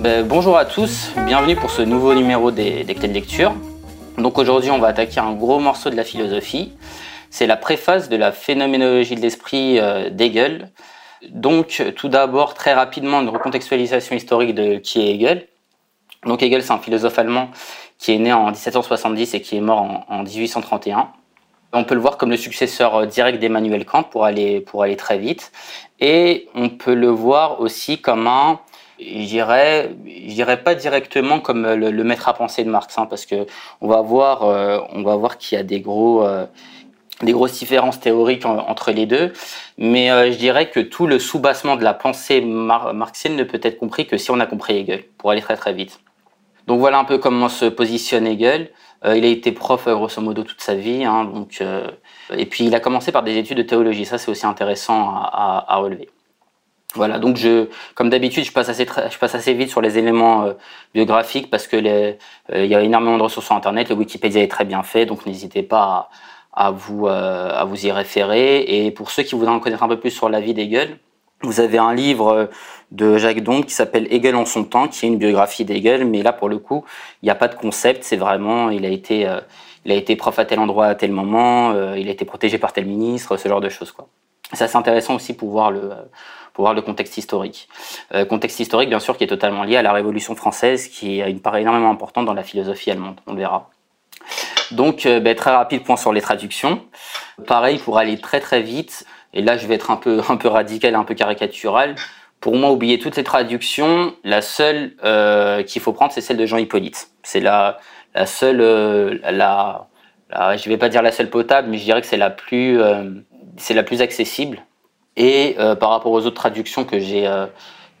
Ben, bonjour à tous, bienvenue pour ce nouveau numéro des, des de lecture. Donc aujourd'hui on va attaquer un gros morceau de la philosophie. C'est la préface de la phénoménologie de l'esprit euh, d'Hegel. Donc tout d'abord très rapidement une recontextualisation historique de qui est Hegel. Donc Hegel c'est un philosophe allemand qui est né en 1770 et qui est mort en 1831. On peut le voir comme le successeur euh, direct d'Emmanuel Kant pour aller, pour aller très vite. Et on peut le voir aussi comme un je dirais, pas directement comme le, le maître à penser de Marx, hein, parce que on va voir, euh, voir qu'il y a des gros, euh, des grosses différences théoriques en, entre les deux. Mais euh, je dirais que tout le soubassement de la pensée mar marxienne ne peut être compris que si on a compris Hegel, pour aller très très vite. Donc voilà un peu comment se positionne Hegel. Euh, il a été prof grosso modo toute sa vie, hein, donc, et puis il a commencé par des études de théologie. Ça c'est aussi intéressant à, à, à relever. Voilà, donc je, comme d'habitude, je passe assez, je passe assez vite sur les éléments euh, biographiques parce que euh, il y a énormément de ressources sur Internet. Le Wikipédia est très bien fait, donc n'hésitez pas à, à vous, euh, à vous y référer. Et pour ceux qui voudraient en connaître un peu plus sur la vie d'Hegel, vous avez un livre de Jacques Dombe qui s'appelle Hegel en son temps, qui est une biographie d'Hegel, mais là pour le coup, il n'y a pas de concept. C'est vraiment, il a été, euh, il a été prof à tel endroit à tel moment, euh, il a été protégé par tel ministre, ce genre de choses quoi. Ça c'est intéressant aussi pour voir le pour voir le contexte historique. Euh, contexte historique, bien sûr, qui est totalement lié à la Révolution française, qui a une part énormément importante dans la philosophie allemande, on le verra. Donc, euh, ben, très rapide point sur les traductions. Pareil, pour aller très très vite, et là je vais être un peu, un peu radical, un peu caricatural, pour moi, oublier toutes les traductions, la seule euh, qu'il faut prendre, c'est celle de Jean Hippolyte. C'est la, la seule, euh, la, la, je vais pas dire la seule potable, mais je dirais que c'est la plus, euh, c'est la plus accessible. Et euh, par rapport aux autres traductions que j'ai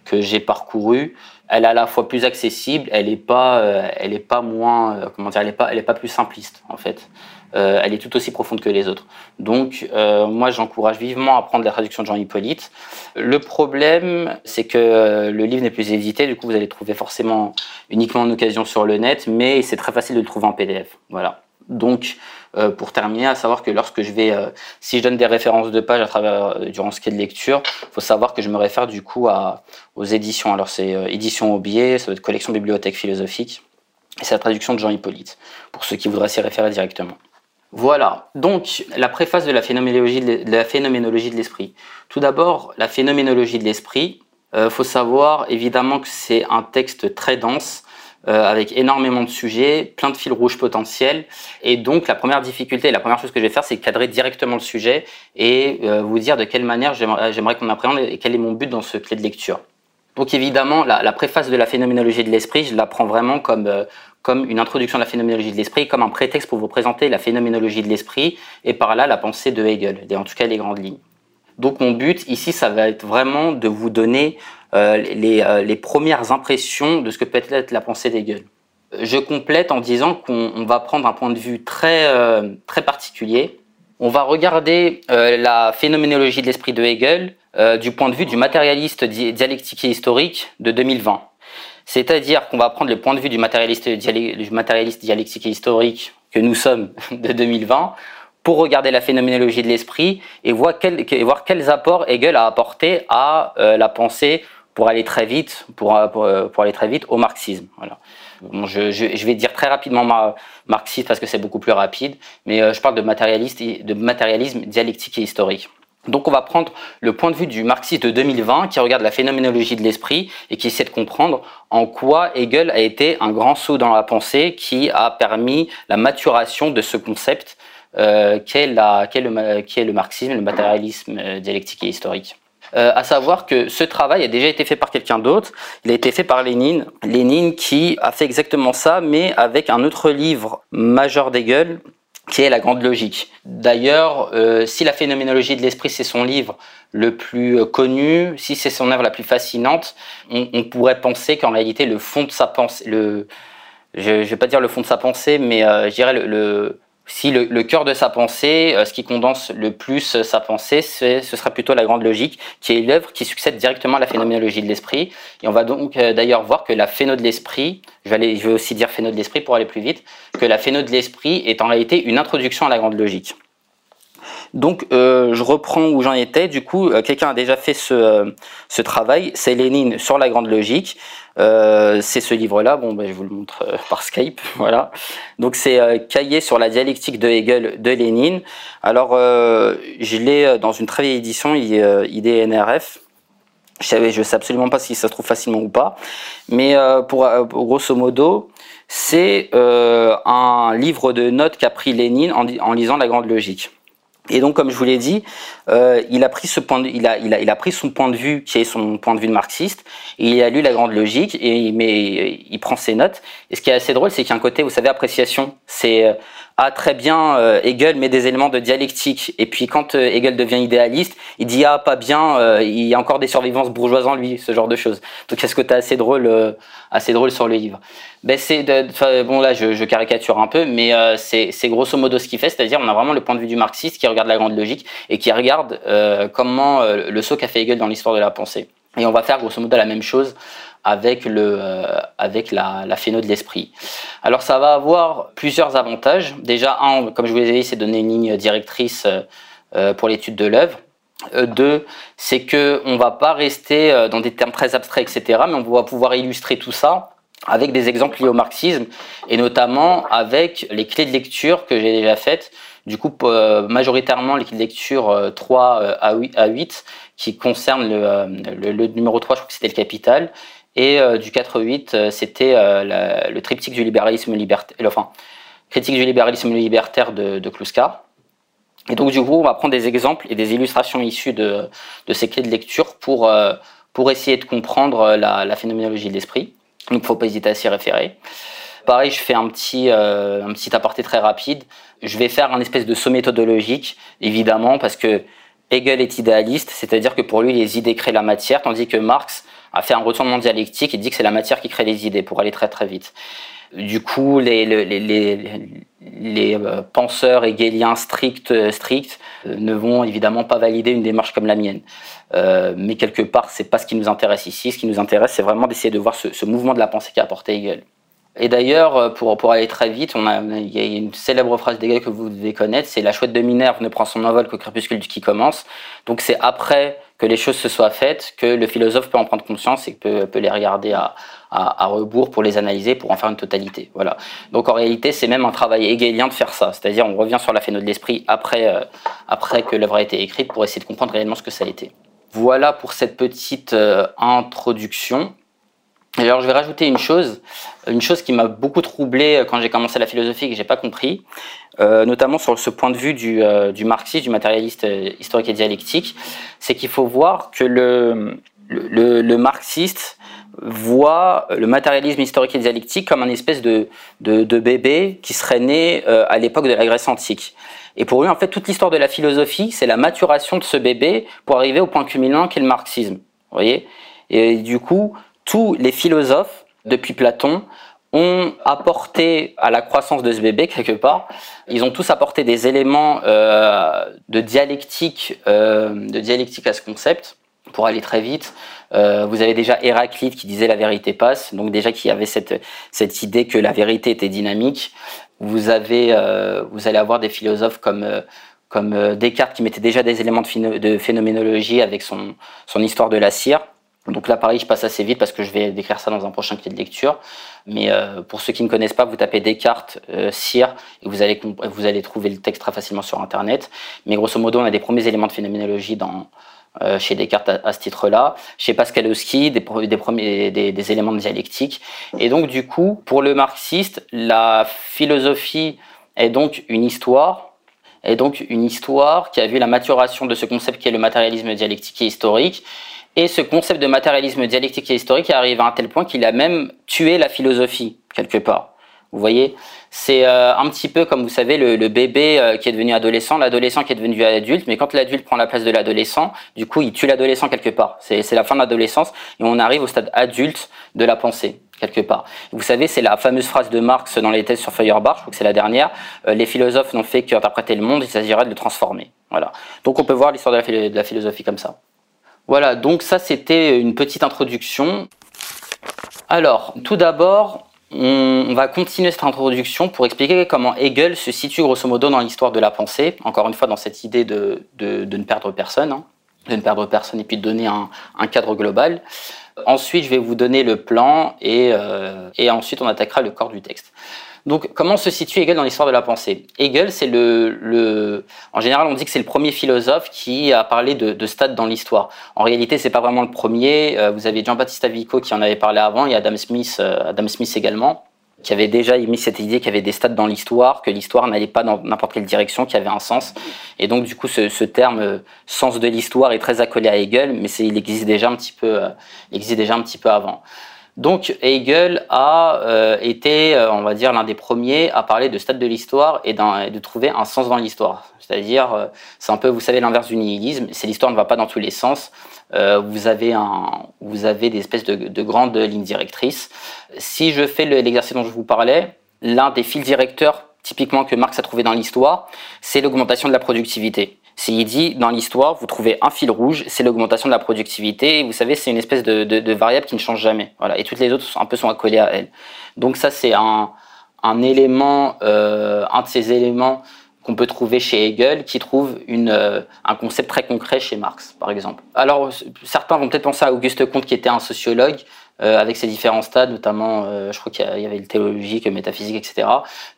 que j'ai parcourues, elle est à la fois plus accessible, elle est pas, elle pas moins, comment dire, elle est pas, pas plus simpliste en fait. Elle est tout aussi profonde que les autres. Donc moi, j'encourage vivement à prendre la traduction de Jean Hippolyte. Le problème, c'est que le livre n'est plus édité, du coup, vous allez trouver forcément uniquement en occasion sur le net, mais c'est très facile de le trouver en PDF. Voilà. Donc, euh, pour terminer, à savoir que lorsque je vais, euh, si je donne des références de pages à travers euh, durant ce qui est de lecture, faut savoir que je me réfère du coup aux éditions. Alors c'est euh, édition au biais, ça doit être collection bibliothèque philosophique, et c'est la traduction de Jean Hippolyte, pour ceux qui voudraient s'y référer directement. Voilà, donc la préface de la phénoménologie de, l'esprit. Tout d'abord, la phénoménologie de l'esprit, euh, faut savoir évidemment que c'est un texte très dense, euh, avec énormément de sujets, plein de fils rouges potentiels. Et donc la première difficulté, la première chose que je vais faire, c'est cadrer directement le sujet et euh, vous dire de quelle manière j'aimerais qu'on appréhende et quel est mon but dans ce clé de lecture. Donc évidemment, la, préface de la phénoménologie de l'esprit, je la prends vraiment comme, comme une introduction de la phénoménologie de l'esprit, comme un prétexte pour vous présenter la phénoménologie de l'esprit et par là la pensée de Hegel, et en tout cas les grandes lignes. Donc mon but ici, ça va être vraiment de vous donner euh, les, euh, les, premières impressions de ce que peut être la pensée d'Hegel. Je complète en disant qu'on va prendre un point de vue très, euh, très particulier. On va regarder la phénoménologie de l'esprit de Hegel du point de vue du matérialiste di dialectique et historique de 2020. C'est-à-dire qu'on va prendre le point de vue du matérialiste, du matérialiste dialectique et historique que nous sommes de 2020 pour regarder la phénoménologie de l'esprit et voir, quels apports Hegel a apporté à euh, la pensée pour aller très vite, pour, pour, pour aller très vite au marxisme. Voilà. Je, vais dire très rapidement ma, marxiste parce que c'est beaucoup plus rapide, mais euh, je parle de matérialisme dialectique et historique. Donc on va prendre le point de vue du marxiste de 2020 qui regarde la phénoménologie de l'esprit et qui essaie de comprendre en quoi Hegel a été un grand saut dans la pensée qui a permis la maturation de ce concept euh, qu'est, le marxisme, le matérialisme euh, dialectique et historique. Euh, à savoir que ce travail a déjà été fait par quelqu'un d'autre. Il a été fait par Lénine. Lénine qui a fait exactement ça, mais avec un autre livre majeur d'Hegel, qui est la grande logique. D'ailleurs, euh, si la phénoménologie de l'esprit c'est son livre le plus connu, si c'est son œuvre la plus fascinante, on, on pourrait penser qu'en réalité le fond de sa pensée, le, je, ne vais pas dire le fond de sa pensée, mais euh, je dirais le, le si le, cœur de sa pensée, euh, ce qui condense le plus sa pensée, ce sera plutôt la grande logique, qui est l'œuvre qui succède directement à la phénoménologie de l'esprit. Et on va donc euh, d'ailleurs voir que la phéno de l'esprit, je je vais aussi dire phéno de l'esprit pour aller plus vite, que la phéno de l'esprit est en réalité une introduction à la grande logique. Donc, euh, je reprends où j'en étais. Du coup, euh, quelqu'un a déjà fait ce, euh, ce travail. C'est Lénine sur la grande logique. c'est ce livre-là. Bon, ben, je vous le montre par Skype. Voilà. Donc, c'est Cahier sur la dialectique de Hegel de Lénine. Alors, je l'ai dans une très vieille édition, IDNRF. Je savais, je sais absolument pas si ça se trouve facilement ou pas. Mais pour, grosso modo, c'est un livre de notes qu'a pris Lénine en lisant la grande logique. Et donc, comme je vous l'ai dit, euh, il, a pris ce point de, il, a, il, a, il a pris son point de vue, qui est son point de vue de marxiste, et il a lu la grande logique, et il, met, il prend ses notes. Et ce qui est assez drôle, c'est qu'il y a un côté, vous savez, appréciation. C'est euh, ah très bien, euh, Hegel met des éléments de dialectique. Et puis quand euh, Hegel devient idéaliste, il dit ah pas bien, euh, il y a encore des survivances bourgeoises en lui, ce genre de choses. Donc est-ce que tu assez drôle, assez drôle sur le livre? Ben c'est bon là je, caricature un peu, mais c'est grosso modo ce qu'il fait, c'est-à-dire on a vraiment le point de vue du marxiste qui regarde la grande logique et qui regarde comment le saut qu'a fait Hegel dans l'histoire de la pensée. Et on va faire grosso modo la même chose avec, le, euh, avec la, la phéno de l'esprit. Alors ça va avoir plusieurs avantages. Déjà, un, comme je vous l'ai dit, c'est donner une ligne directrice euh, euh, pour l'étude de l'œuvre. deux, c'est que on va pas rester dans des termes très abstraits, etc., mais on va pouvoir illustrer tout ça avec des exemples liés au marxisme et notamment avec les clés de lecture que j'ai déjà faites. Du coup, majoritairement les clés de lecture 3 à 8 qui concernent le, le, le numéro 3, je crois que c'était le capital, et euh, du 4-8, euh, c'était euh, le triptyque du libéralisme libertaire, enfin, critique du libéralisme libertaire de, de Kluska. Et donc, du coup, on va prendre des exemples et des illustrations issues de, de ces clés de lecture pour, pour essayer de comprendre la, la phénoménologie de l'esprit. Donc, il ne faut pas hésiter à s'y référer. Pareil, je fais un petit, un petit aparté très rapide. Je vais faire un espèce de saut méthodologique, évidemment, parce que Hegel est idéaliste, c'est-à-dire que pour lui, les idées créent la matière, tandis que Marx a fait un retournement dialectique et dit que c'est la matière qui crée les idées pour aller très très vite. Du coup, les, euh, penseurs hegeliens stricts, stricts euh, ne vont évidemment pas valider une démarche comme la mienne. Euh, mais quelque part, c'est pas ce qui nous intéresse ici. Ce qui nous intéresse, c'est vraiment d'essayer de voir ce, mouvement de la pensée qu'a apporté Hegel. Et d'ailleurs, euh, pour, pour aller très vite, on a, il y a une célèbre phrase d'Hegel que vous devez connaître, c'est la chouette de Minerve ne prend son envol qu'au crépuscule qui commence. Donc c'est après que les choses se soient faites que le philosophe peut en prendre conscience et peut, peut les regarder à, à, à, rebours pour les analyser, pour en faire une totalité. Voilà. Donc en réalité, c'est même un travail hegelien de faire ça. C'est-à-dire, on revient sur la phéno de l'esprit après, euh, après que l'œuvre a été écrite pour essayer de comprendre réellement ce que ça a été. Voilà pour cette petite euh, introduction. Alors, je vais rajouter une chose, une chose qui m'a beaucoup troublé quand j'ai commencé la philosophie et que j'ai pas compris. Euh, notamment sur ce point de vue du, euh, du marxiste, du matérialiste euh, historique et dialectique, c'est qu'il faut voir que le, marxiste voit le matérialisme historique et dialectique comme un espèce de bébé qui serait né à l'époque de la Grèce antique. Et pour lui, en fait, toute l'histoire de la philosophie, c'est la maturation de ce bébé pour arriver au point culminant qu'est le marxisme. Vous voyez? Et du coup, tous les philosophes, depuis Platon, ont apporté à la croissance de ce bébé quelque part. Ils ont tous apporté des éléments euh, de dialectique, euh, de dialectique à ce concept. Pour aller très vite, euh, vous avez déjà Héraclite qui disait la vérité passe, donc déjà qui avait cette cette idée que la vérité était dynamique. Vous avez, vous allez avoir des philosophes comme comme Descartes qui mettait déjà des éléments de, de phénoménologie avec son son histoire de la cire. Donc là, pareil, je passe assez vite parce que je vais décrire ça dans un prochain clé de lecture. Mais euh, pour ceux qui ne connaissent pas, vous tapez Descartes, euh, et vous allez, vous allez trouver le texte très facilement sur Internet. Mais grosso modo, on a des premiers éléments de phénoménologie dans, euh, chez Descartes à, ce titre-là. Chez Paskalowski, des, des, premiers, des, des éléments de dialectique. Et donc, du coup, pour le marxiste, la philosophie est donc une histoire est donc une histoire qui a vu la maturation de ce concept qui est le matérialisme dialectique et historique et ce concept de matérialisme dialectique et historique est arrivé à un tel point qu'il a même tué la philosophie, quelque part. Vous voyez C'est euh, un petit peu comme vous savez le, le bébé euh, qui est devenu adolescent, l'adolescent qui est devenu adulte, mais quand l'adulte prend la place de l'adolescent, du coup il tue l'adolescent quelque part. C'est la fin de l'adolescence et on arrive au stade adulte de la pensée quelque part. Vous savez, c'est la fameuse phrase de Marx dans les thèses sur Feuerbach, je crois que c'est la dernière, euh, les philosophes n'ont fait qu'interpréter le monde, il s'agirait de le transformer. Voilà. Donc on peut voir l'histoire de la philosophie comme ça. Voilà, donc ça c'était une petite introduction. Alors, tout d'abord, on, va continuer cette introduction pour expliquer comment Hegel se situe grosso modo dans l'histoire de la pensée, encore une fois dans cette idée de, ne perdre personne, hein, de ne perdre personne et puis de donner un, cadre global. Ensuite, je vais vous donner le plan et, euh, et ensuite on attaquera le corps du texte. Donc, comment se situe Hegel dans l'histoire de la pensée? Hegel, c'est le, En général, on dit que c'est le premier philosophe qui a parlé de, de stades dans l'histoire. En réalité, c'est pas vraiment le premier. Euh, vous avez Jean-Baptiste Vico qui en avait parlé avant, et Adam Smith, euh, Adam Smith également, qui avait déjà émis cette idée qu'il y avait des stades dans l'histoire, que l'histoire n'allait pas dans n'importe quelle direction, qu'il y avait un sens. Et donc, du coup, ce, terme euh, sens de l'histoire est très accolé à Hegel, mais il existe déjà un petit peu, il existe déjà un petit peu avant. Donc Hegel a euh, été, euh, on va dire, l'un des premiers à parler de stade de l'histoire et, de trouver un sens dans l'histoire. C'est-à-dire, euh, c'est un peu, vous savez, l'inverse du nihilisme, c'est l'histoire ne va pas dans tous les sens. vous, avez un, vous avez des espèces de, grandes lignes directrices. Si je fais l'exercice dont je vous parlais, l'un des fils directeurs typiquement que Marx a trouvé dans l'histoire, c'est l'augmentation de la productivité. Il dit, dans l'histoire, vous trouvez un fil rouge, c'est l'augmentation de la productivité. Et vous savez, c'est une espèce de, variable qui ne change jamais. Voilà. Et toutes les autres sont, un peu sont accolées à elle. Donc ça, c'est un, élément, euh, un de ces éléments qu'on peut trouver chez Hegel, qui trouve une, euh, un concept très concret chez Marx, par exemple. Alors, certains vont peut-être penser à Auguste Comte, qui était un sociologue, euh, avec ses différents stades, notamment, euh, je crois qu'il y avait le théologique, le métaphysique, etc.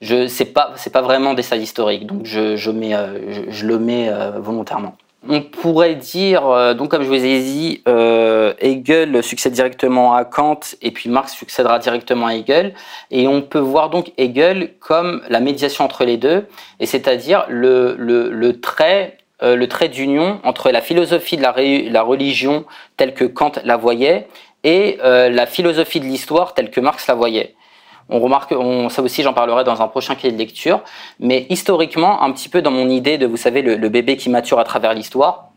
Je c'est pas c'est pas vraiment des stades historiques, donc je je mets euh, je, le mets volontairement. On pourrait dire, donc comme je vous ai dit, Hegel succède directement à Kant et puis Marx succédera directement à Hegel. Et on peut voir donc Hegel comme la médiation entre les deux, et c'est-à-dire le, le, le trait le trait d'union entre la philosophie de la, la, religion telle que Kant la voyait et euh, la philosophie de l'histoire telle que Marx la voyait. On remarque, on, ça aussi j'en parlerai dans un prochain cahier de lecture, mais historiquement, un petit peu dans mon idée de, vous savez, le, bébé qui mature à travers l'histoire,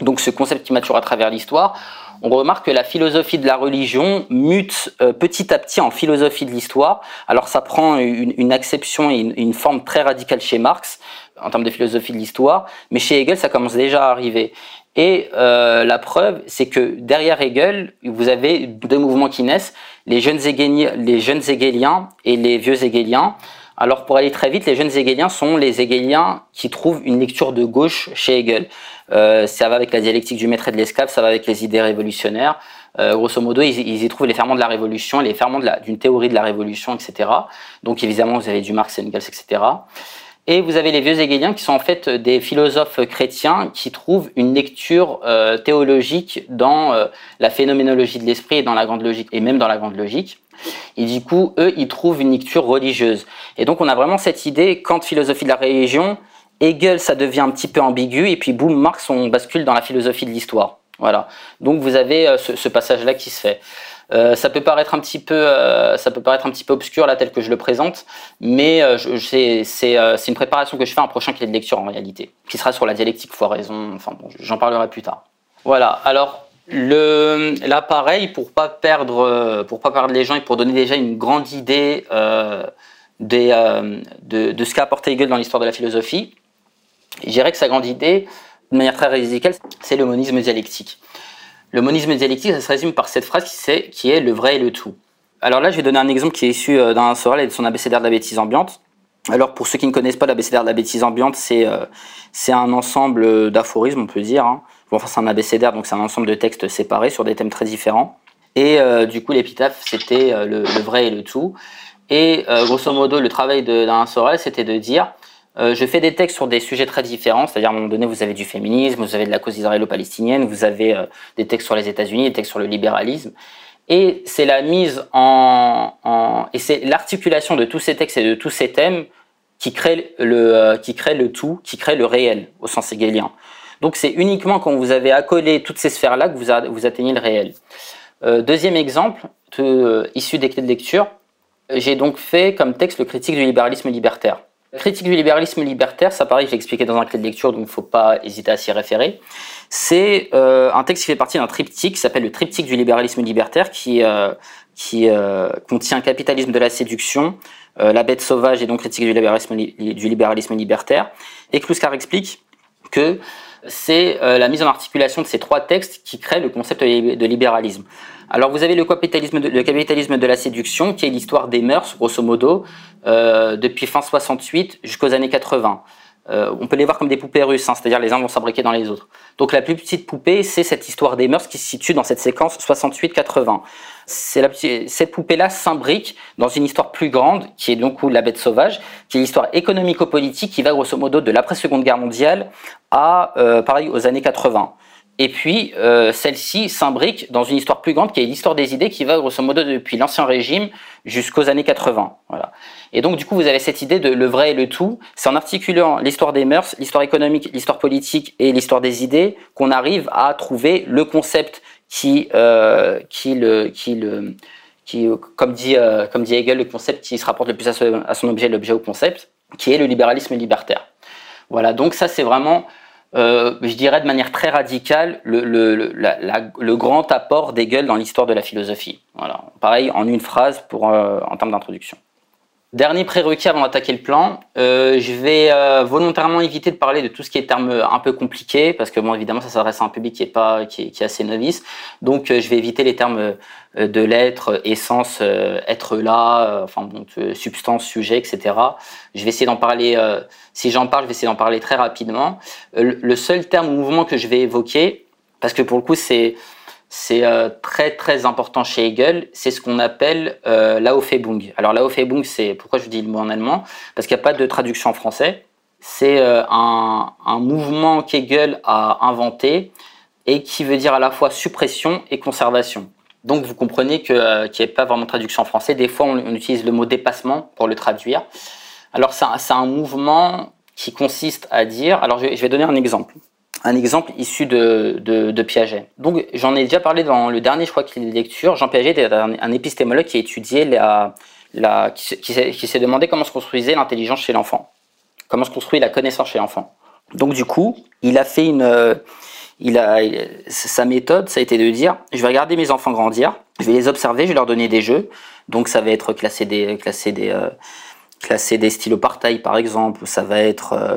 donc ce concept qui mature à travers l'histoire, on remarque que la philosophie de la religion mute euh, petit à petit en philosophie de l'histoire. Alors ça prend une, une et une, forme très radicale chez Marx en termes de philosophie de l'histoire, mais chez Hegel ça commence déjà à arriver. Et euh, la preuve, c'est que derrière Hegel, vous avez deux mouvements qui naissent, les jeunes, Hegeliens, les jeunes Hegeliens et les vieux Hegeliens. Alors pour aller très vite, les jeunes Hegeliens sont les Hegeliens qui trouvent une lecture de gauche chez Hegel. Euh, ça va avec la dialectique du maître et de l'esclave, ça va avec les idées révolutionnaires. Euh, grosso modo, ils, y trouvent les ferments de la révolution, les ferments d'une théorie de la révolution, etc. Donc évidemment, vous avez du Marx Engels, etc. Et vous avez les vieux hegeliens qui sont en fait des philosophes chrétiens qui trouvent une lecture euh, théologique dans euh, la phénoménologie de l'esprit et dans la grande logique, et même dans la grande logique. Et du coup, eux, ils trouvent une lecture religieuse. Et donc, on a vraiment cette idée, quand philosophie de la religion, Hegel, ça devient un petit peu ambigu, et puis boum, Marx, on bascule dans la philosophie de l'histoire. Voilà. Donc, vous avez euh, ce passage-là qui se fait. Euh, ça peut paraître un petit peu, euh, ça peut paraître un petit peu obscur là tel que je le présente, mais euh, c'est une préparation que je fais un prochain cahier de lecture en réalité, qui sera sur la dialectique foiraison. Enfin bon, j'en parlerai plus tard. Voilà. Alors le, là pareil pour pas perdre, pour pas perdre les gens et pour donner déjà une grande idée de, de, ce qu'a apporté Hegel dans l'histoire de la philosophie, je dirais que sa grande idée, de manière très radicale, c'est le monisme dialectique. Le monisme dialectique, ça se résume par cette phrase qui, est, qui est le vrai et le tout. Alors là, je vais donner un exemple qui est issu euh, d'un Sorel et de son abécédaire de la bêtise ambiante. Alors pour ceux qui ne connaissent pas l'abécédaire de la bêtise ambiante, c'est euh, c'est un ensemble d'aphorismes, on peut dire. Hein. Enfin, c'est un abécédaire, donc c'est un ensemble de textes séparés sur des thèmes très différents. Et euh, du coup, l'épitaphe, c'était le, vrai et le tout. Et grosso modo, le travail d'un Sorel, c'était de dire euh, je fais des textes sur des sujets très différents, c'est-à-dire à un moment donné, vous avez du féminisme, vous avez de la cause israélo-palestinienne, vous avez euh, des textes sur les États-Unis, des textes sur le libéralisme. Et c'est la mise en, en et c'est l'articulation de tous ces textes et de tous ces thèmes qui crée le, euh, qui crée le tout, qui crée le réel au sens hegelien. Donc c'est uniquement quand vous avez accolé toutes ces sphères-là que vous, vous atteignez le réel. deuxième exemple, issu des clés de lecture, j'ai donc fait comme texte le critique du libéralisme libertaire. Critique du libéralisme libertaire, ça pareil, j'ai expliqué dans un clé de lecture, donc il ne faut pas hésiter à s'y référer. C'est euh, un texte qui fait partie d'un triptyque qui s'appelle le triptyque du libéralisme libertaire, qui, euh, qui euh, contient Capitalisme de la séduction, La bête sauvage et donc Critique du libéralisme, du libéralisme libertaire. Et Kluskar explique que c'est la mise en articulation de ces trois textes qui crée le concept de libéralisme. Alors vous avez le capitalisme de, le capitalisme de la séduction, qui est l'histoire des mœurs, grosso modo, euh, depuis fin 68 jusqu'aux années 80. Euh, on peut les voir comme des poupées russes, hein, c'est-à-dire les uns vont s'abriquer dans les autres. Donc la plus petite poupée, c'est cette histoire des mœurs qui se situe dans cette séquence 68-80. Cette poupée-là s'imbrique dans une histoire plus grande, qui est donc la bête sauvage, qui est l'histoire économico-politique qui va grosso modo de l'après-seconde guerre mondiale à, euh, pareil, aux années 80. Et puis, euh, celle-ci s'imbrique dans une histoire plus grande qui est l'histoire des idées qui va grosso modo depuis l'Ancien Régime jusqu'aux années 80. Voilà. Et donc, du coup, vous avez cette idée de le vrai et le tout. C'est en articulant l'histoire des mœurs, l'histoire économique, l'histoire politique et l'histoire des idées qu'on arrive à trouver le concept qui, euh, qui le, qui le, qui, comme dit, euh, comme dit Hegel, le concept qui se rapporte le plus à, à son objet, l'objet au concept, qui est le libéralisme libertaire. Voilà. Donc, ça, c'est vraiment euh, je dirais de manière très radicale, le, le, grand apport d'Hegel dans l'histoire de la philosophie. Voilà. Pareil, en une phrase pour, euh, en termes d'introduction. Dernier prérequis avant d'attaquer le plan, euh, je vais euh, volontairement éviter de parler de tout ce qui est termes un peu compliqués, parce que bon, évidemment, ça s'adresse à un public qui est pas, qui est, qui est assez novice. Donc, euh, je vais éviter les termes euh, de l'être, essence, être là, enfin bon, substance, sujet, etc. Je vais essayer d'en parler. si j'en parle, je vais essayer d'en parler très rapidement. le seul terme ou mouvement que je vais évoquer, parce que pour le coup, c'est c'est euh, très très important chez Hegel, c'est ce qu'on appelle euh, l'Aufhebung. Alors l'Aufhebung, c'est pourquoi je dis le mot en allemand? Parce qu'il n'y a pas de traduction en français. C'est euh, un, mouvement qu'Hegel a inventé et qui veut dire à la fois suppression et conservation. Donc vous comprenez euh, qu'il n'y a pas vraiment de traduction en français. Des fois, on, utilise le mot dépassement pour le traduire. Alors c'est un, mouvement qui consiste à dire. Alors je vais donner un exemple un exemple issu de, de, Piaget. Donc j'en ai déjà parlé dans le dernier, je crois, qu'il est lecture. Jean Piaget est un, épistémologue qui a étudié la, la qui, s'est demandé comment se construisait l'intelligence chez l'enfant, comment se construit la connaissance chez l'enfant. Donc du coup, il a fait une, il a sa méthode, ça a été de dire, je vais regarder mes enfants grandir, je vais les observer, je vais leur donner des jeux. Donc ça va être classer des, classer des, euh, des stylos par taille par exemple, ou ça va être euh, euh,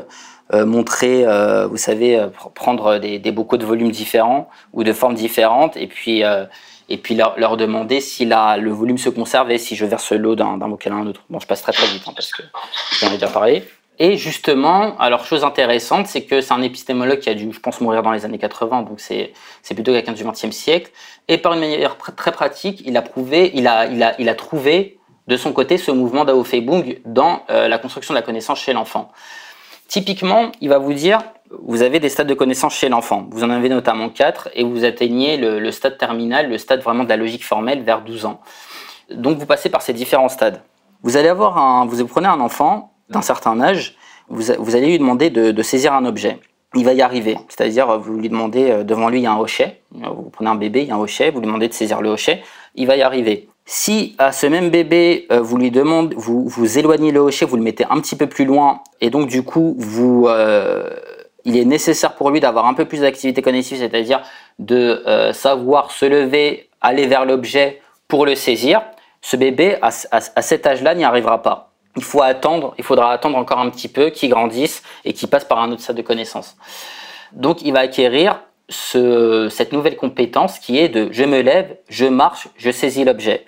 montrer, euh, vous savez, euh, prendre des, des, bocaux de volumes différents ou de formes différentes, et puis et puis leur, leur demander si la, le volume se conserve et si je verse l'eau d'un bocal à un autre. Bon, je passe très très vite hein, parce que j'en ai déjà parlé. Et justement, alors chose intéressante, c'est que c'est un épistémologue qui a dû, je pense, mourir dans les années 80, donc c'est plutôt quelqu'un du XXe siècle. Et par une manière très pratique, il a prouvé, il a il a il a trouvé de son côté ce mouvement d'Aufhebung dans euh, la construction de la connaissance chez l'enfant. Typiquement, il va vous dire, vous avez des stades de connaissance chez l'enfant. Vous en avez notamment quatre et vous atteignez le, le, stade terminal, le stade vraiment de la logique formelle vers 12 ans. Donc vous passez par ces différents stades. Vous allez avoir un, vous prenez un enfant d'un certain âge, vous, vous, allez lui demander de, de, saisir un objet. Il va y arriver. C'est-à-dire, vous lui demandez, euh, devant lui, il y a un hochet. Vous prenez un bébé, il y a un hochet, vous lui demandez de saisir le hochet. Il va y arriver. Si à ce même bébé, euh, vous lui demandez, vous, vous éloignez le hochet, vous le mettez un petit peu plus loin, et donc du coup, vous, euh, il est nécessaire pour lui d'avoir un peu plus d'activité cognitive, c'est-à-dire de euh, savoir se lever, aller vers l'objet pour le saisir. Ce bébé, à, à, cet âge-là, n'y arrivera pas. Il faut attendre, il faudra attendre encore un petit peu qu'il grandisse et qu'il passe par un autre stade de connaissance. Donc, il va acquérir ce, cette nouvelle compétence qui est de je me lève, je marche, je saisis l'objet.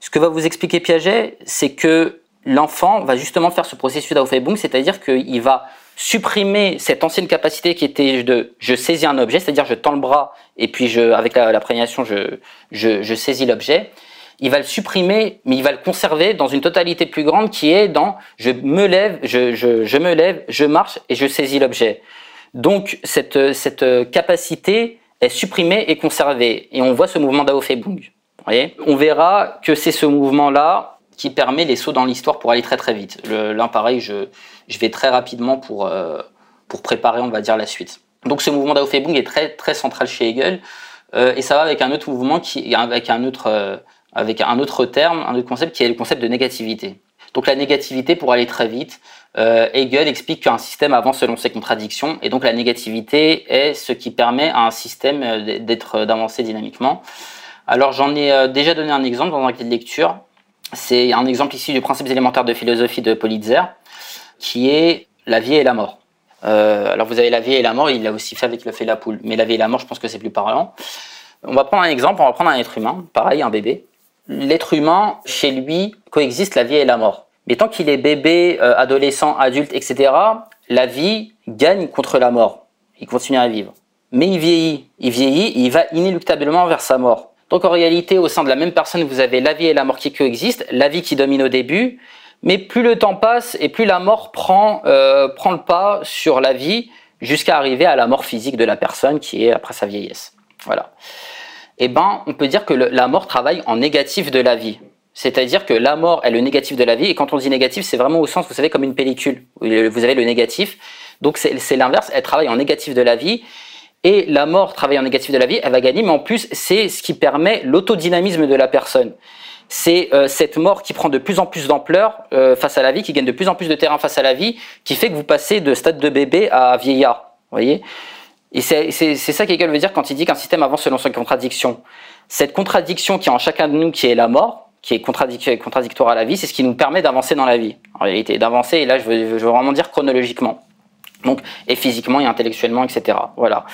Ce que va vous expliquer Piaget, c'est que l'enfant va justement faire ce processus d'Aufhebung, c'est-à-dire qu'il va supprimer cette ancienne capacité qui était de je saisis un objet, c'est-à-dire je tends le bras et puis je, avec la, la prégnation je, je, je saisis l'objet. Il va le supprimer, mais il va le conserver dans une totalité plus grande qui est dans je me lève, je, je, je me lève, je marche et je saisis l'objet. Donc cette, cette capacité est supprimée et conservée. Et on voit ce mouvement d'Aofebung. On verra que c'est ce mouvement-là qui permet les sauts dans l'histoire pour aller très très vite. L'un pareil, je, je vais très rapidement pour, euh, pour préparer, on va dire, la suite. Donc ce mouvement d'Aufhebung est très très central chez Hegel euh, et ça va avec un autre mouvement qui avec un autre euh, avec un autre terme, un autre concept qui est le concept de négativité. Donc la négativité pour aller très vite, euh, Hegel explique qu'un système avance selon ses contradictions, et donc la négativité est ce qui permet à un système euh, d'être euh, d'avancer dynamiquement. Alors j'en ai déjà donné un exemple dans un de lecture. C'est un exemple ici du principe élémentaire de philosophie de Politzer, qui est la vie et la mort. Alors vous avez la vie et la mort, il l'a aussi fait avec le fait la poule, mais la vie et la mort, je pense que c'est plus parlant. On va prendre un exemple, on va prendre un être humain, pareil, un bébé. L'être humain, chez lui, coexiste la vie et la mort. Mais tant qu'il est bébé, euh, adolescent, adulte, etc., la vie gagne contre la mort. Il continue à vivre. Mais il vieillit, il vieillit, il va inéluctablement vers sa mort. Donc en réalité, au sein de la même personne, vous avez la vie et la mort qui coexistent, la vie qui domine au début, mais plus le temps passe et plus la mort prend, euh, prend le pas sur la vie jusqu'à arriver à la mort physique de la personne qui est après sa vieillesse. Voilà. Eh ben, on peut dire que la mort travaille en négatif de la vie. C'est-à-dire que la mort est le négatif de la vie, et quand on dit négatif, c'est vraiment au sens, vous savez, comme une pellicule. Vous avez le négatif, donc c'est l'inverse, elle travaille en négatif de la vie, et la mort travaille en négatif de la vie, elle va gagner, mais en plus, c'est ce qui permet l'autodynamisme de la personne. C'est euh, cette mort qui prend de plus en plus d'ampleur euh, face à la vie, qui gagne de plus en plus de terrain face à la vie, qui fait que vous passez de stade de bébé à vieillard. Vous voyez? Et c'est ça qu'Hegel veut dire quand il dit qu'un système avance selon sa contradiction. Cette contradiction qui est en chacun de nous, qui est la mort, qui est contradictoire à la vie, c'est ce qui nous permet d'avancer dans la vie. En réalité, d'avancer, et là je veux, je veux vraiment dire chronologiquement. Donc, et physiquement et intellectuellement, etc. Voilà.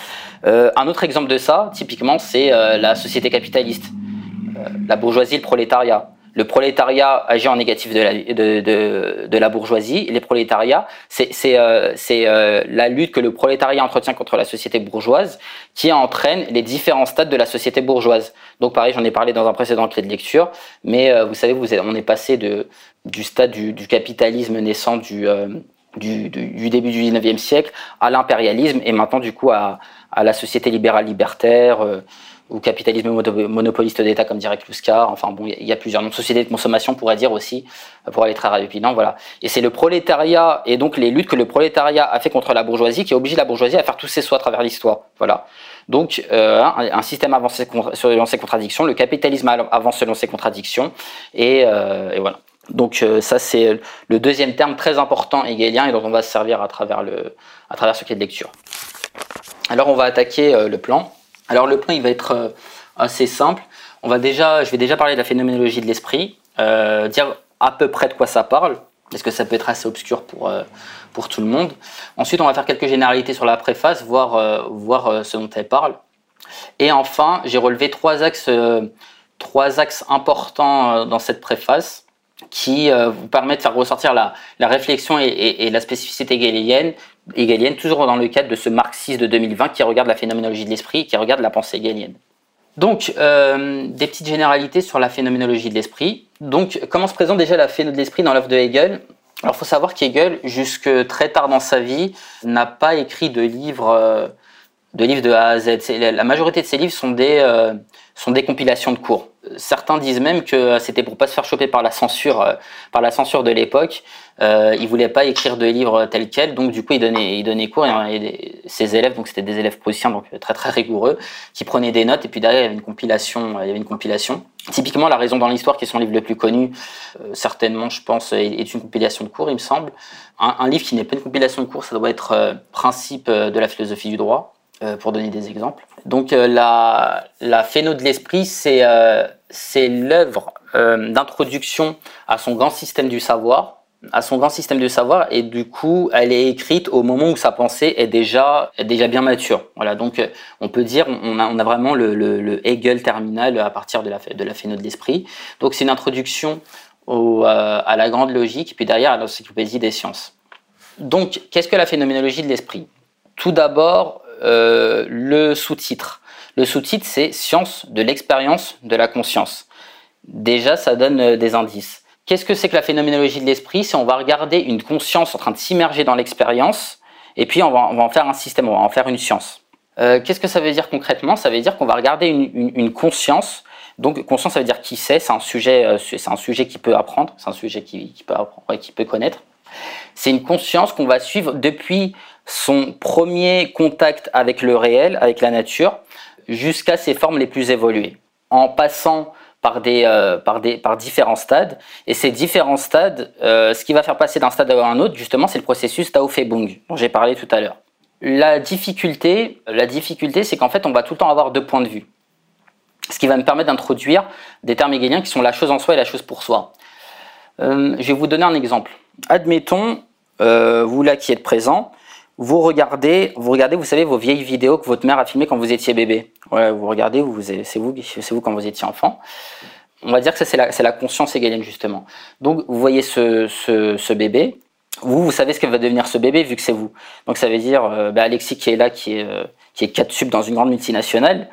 Euh, un autre exemple de ça, typiquement, c'est euh, la société capitaliste, euh, la bourgeoisie, le prolétariat. Le prolétariat agit en négatif de la, de, de, de la bourgeoisie. Les prolétariats, c'est euh, euh, la lutte que le prolétariat entretient contre la société bourgeoise qui entraîne les différents stades de la société bourgeoise. Donc pareil, j'en ai parlé dans un précédent clé de lecture, mais vous savez, vous on est passé de, du stade du, du capitalisme naissant du, du, du, début du 19e siècle à l'impérialisme et maintenant du coup à, à la société libérale libertaire euh, ou capitalisme monopoliste d'État comme dirait Kluskar. Enfin bon, il y, a plusieurs noms. Société de consommation pourrait dire aussi, pour aller très rapidement. Voilà. Et c'est le prolétariat et donc les luttes que le prolétariat a fait contre la bourgeoisie qui a obligé la bourgeoisie à faire tous ses soins à travers l'histoire. Voilà. Donc euh, un, système avance selon ses contradictions, le capitalisme avance selon ses contradictions et, euh, voilà. Donc euh, ça c'est le deuxième terme très important hegelien et dont on va se servir à travers, le, à travers ce de lecture. Alors on va attaquer euh, le plan. Alors le plan il va être euh, assez simple. Je vais déjà parler de la phénoménologie de l'esprit, dire à peu près de quoi ça parle, parce que ça peut être assez obscur pour, pour tout le monde? Ensuite on va faire quelques généralités sur la préface, voir, ce dont elle parle. Et enfin j'ai relevé trois axes, importants dans cette préface qui euh, vous permet de faire ressortir la, réflexion et, et, la spécificité hegelienne, hegelienne, toujours dans le cadre de ce marxiste de 2020 qui regarde la phénoménologie de l'esprit, qui regarde la pensée hegelienne. Donc, euh, des petites généralités sur la phénoménologie de l'esprit. Donc, comment se présente déjà la phénoménologie de l'esprit dans l'œuvre de Hegel? Alors, il faut savoir qu'Hegel, jusque très tard dans sa vie, n'a pas écrit de livres, euh, de livres de A à Z. La majorité de ses livres sont des, euh, sont des compilations de cours. Certains disent même que c'était pour pas se faire choper par la censure, par la censure de l'époque. Euh, il voulait pas écrire de livres tels quels, donc du coup il donnait, il donnait cours et, ses élèves, donc c'était des élèves prussiens, donc très très rigoureux, qui prenaient des notes et puis derrière il y avait une compilation, il y avait une compilation. Typiquement la raison dans l'histoire, qui est son livre le plus connu, euh, certainement je pense est, une compilation de cours, il me semble. Un, livre qui n'est pas une compilation de cours, ça doit être euh, Principe de la philosophie du droit euh, pour donner des exemples. Donc euh, la, la phéno de l'esprit, c'est euh, l'œuvre d'introduction à son grand système du savoir, à son grand système du savoir, et du coup, elle est écrite au moment où sa pensée est déjà, déjà bien mature. Voilà, donc on peut dire, on a, vraiment le, Hegel terminal à partir de la, de la de l'esprit. Donc c'est une introduction au, à la grande logique, puis derrière à l'encyclopédie des sciences. Donc, qu'est-ce que la phénoménologie de l'esprit? Tout d'abord, euh, le sous-titre. Le sous-titre, c'est Science de l'expérience de la conscience. Déjà, ça donne euh, des indices. Qu'est-ce que c'est que la phénoménologie de l'esprit? C'est on va regarder une conscience en train de s'immerger dans l'expérience, et puis on va, en faire un système, on va en faire une science. Euh, qu'est-ce que ça veut dire concrètement? Ça veut dire qu'on va regarder une, conscience. Donc conscience, ça veut dire qui sait. C'est un sujet, c'est un sujet qui peut apprendre, c'est un sujet qui, peut apprendre, qui peut connaître. C'est une conscience qu'on va suivre depuis son premier contact avec le réel, avec la nature, jusqu'à ses formes les plus évoluées, en passant par, des, euh, par, des, par différents stades. Et ces différents stades, euh, ce qui va faire passer d'un stade à un autre, justement, c'est le processus Tao Bung, dont j'ai parlé tout à l'heure. La difficulté, la difficulté, c'est qu'en fait, on va tout le temps avoir deux points de vue. Ce qui va me permettre d'introduire des termes hegeliens qui sont la chose en soi et la chose pour soi. Euh, je vais vous donner un exemple. Admettons, vous là qui êtes présent, vous regardez, vous regardez, vous savez, vos vieilles vidéos que votre mère a filmées quand vous étiez bébé. Vous regardez, vous, c'est vous, c'est vous quand vous étiez enfant. On va dire que c'est la, conscience hegelienne, justement. Donc, vous voyez ce bébé. Vous, vous savez ce que va devenir ce bébé, vu que c'est vous. Donc, ça veut dire, euh, bah, Alexis qui est là, qui est, euh, qui est 4 sub dans une grande multinationale,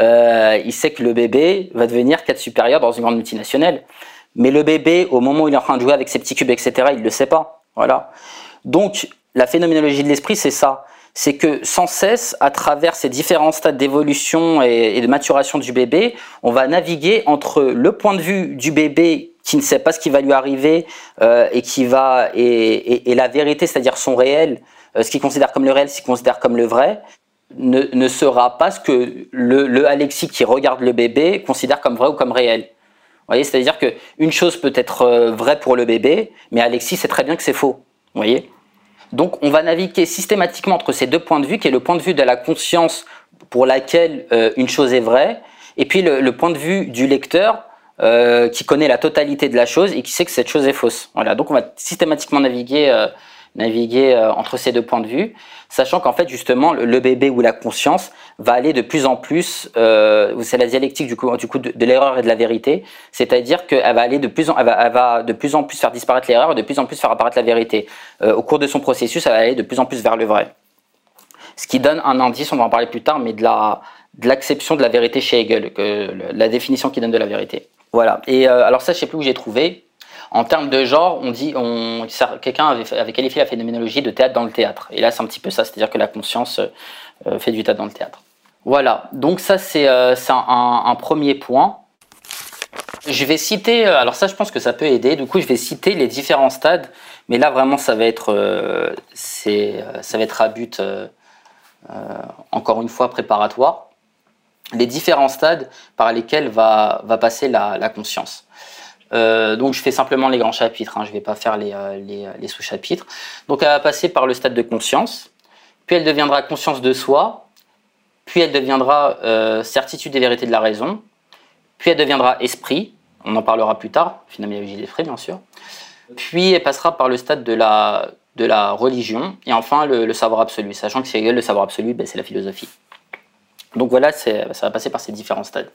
euh, il sait que le bébé va devenir 4 supérieur dans une grande multinationale. Mais le bébé, au moment où il est en train de jouer avec ses petits cubes, etc., il ne le sait pas. Voilà. Donc, la phénoménologie de l'esprit, c'est ça. C'est que sans cesse, à travers ces différents stades d'évolution et, de maturation du bébé, on va naviguer entre le point de vue du bébé qui ne sait pas ce qui va lui arriver euh, et qui va et, la vérité, c'est-à-dire son réel, euh, ce qu'il considère comme le réel, ce qu'il considère comme le vrai, ne, ne, sera pas ce que le, le, Alexis qui regarde le bébé considère comme vrai ou comme réel. Vous voyez, c'est-à-dire que une chose peut être euh, vraie pour le bébé, mais Alexis sait très bien que c'est faux. Vous voyez? Donc on va naviguer systématiquement entre ces deux points de vue, qui est le point de vue de la conscience pour laquelle euh, une chose est vraie, et puis le, point de vue du lecteur euh, qui connaît la totalité de la chose et qui sait que cette chose est fausse. Voilà, donc on va systématiquement naviguer euh, naviguer euh, entre ces deux points de vue, sachant qu'en fait justement le bébé ou la conscience va aller de plus en plus, euh, c'est la dialectique du coup, de, l'erreur et de la vérité, c'est-à-dire qu'elle va aller de plus en, elle va, de plus en plus faire disparaître l'erreur et de plus en plus faire apparaître la vérité. Euh, au cours de son processus, elle va aller de plus en plus vers le vrai. Ce qui donne un indice, on va en parler plus tard, mais de la de l'acception de la vérité chez Hegel, la définition qu'il donne de la vérité. Voilà. Et alors ça, je sais plus où j'ai trouvé. En termes de genre, on dit, quelqu'un avait, qualifié la phénoménologie de théâtre dans le théâtre. Et là, c'est un petit peu ça, c'est-à-dire que la conscience euh, fait du théâtre dans le théâtre. Voilà, donc ça, c'est euh, un, premier point. Je vais citer, euh, alors ça, je pense que ça peut aider. Du coup, je vais citer les différents stades, mais là, vraiment, ça va être, ça va être à but, encore une fois, préparatoire. Les différents stades par lesquels va passer la conscience. Euh, donc je fais simplement les grands chapitres, hein, je ne vais pas faire les, euh, euh, les, sous-chapitres. Donc elle va passer par le stade de conscience, puis elle deviendra conscience de soi, puis elle deviendra certitude des vérités de la raison, puis elle deviendra esprit, on en parlera plus tard, phénoménologie de l'esprit bien sûr, puis elle passera par le stade de la, de la religion, et enfin le, savoir absolu, sachant que c'est le savoir absolu, ben, c'est la philosophie. Donc voilà, ça va passer par ces différents stades.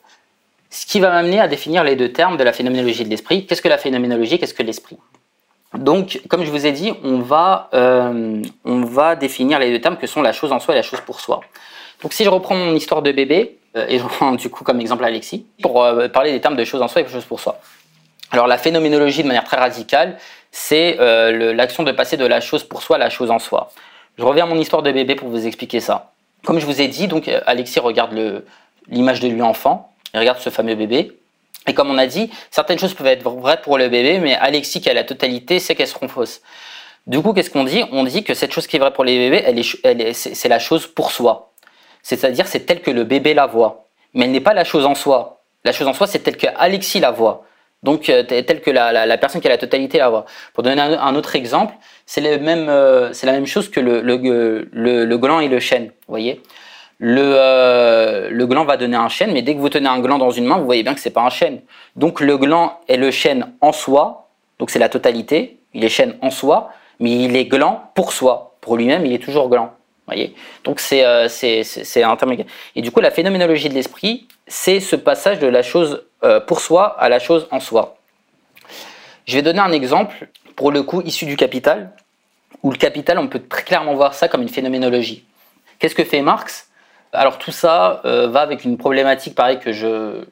Ce qui va m'amener à définir les deux termes de la phénoménologie de l'esprit. Qu'est-ce que la phénoménologie? Qu'est-ce que l'esprit? Donc, comme je vous ai dit, on va, euh, définir les deux termes que sont la chose en soi et la chose pour soi. Donc, si je reprends mon histoire de bébé, euh, et je reprends du coup comme exemple Alexis, pour euh, parler des termes de chose en soi et chose pour soi. Alors, la phénoménologie, de manière très radicale, c'est l'action de passer de la chose pour soi à la chose en soi. Je reviens à mon histoire de bébé pour vous expliquer ça. Comme je vous ai dit, donc Alexis regarde l'image de lui enfant, il regarde ce fameux bébé. Et comme on a dit, certaines choses peuvent être vraies pour le bébé, mais Alexis qui a la totalité sait qu'elles seront fausses. Du coup, qu'est-ce qu'on dit? On dit que cette chose qui est vraie pour les bébés, elle est, c'est la chose pour soi. C'est-à-dire, c'est tel que le bébé la voit. Mais elle n'est pas la chose en soi. La chose en soi, c'est tel que Alexis la voit. Donc, euh, tel que la, personne qui a la totalité la voit. Pour donner un, autre exemple, c'est euh, la même chose que le, le, le, gland et le chêne. Voyez? Le, euh, le gland va donner un chêne, mais dès que vous tenez un gland dans une main, vous voyez bien que c'est pas un chêne. Donc le gland est le chêne en soi, donc c'est la totalité, il est chêne en soi, mais il est gland pour soi. Pour lui-même, il est toujours gland. Voyez Donc c'est euh, un terme. Et du coup, la phénoménologie de l'esprit, c'est ce passage de la chose euh, pour soi à la chose en soi. Je vais donner un exemple, pour le coup, issu du capital, où le capital, on peut très clairement voir ça comme une phénoménologie. Qu'est-ce que fait Marx? Alors tout ça euh, va avec une problématique pareil que je,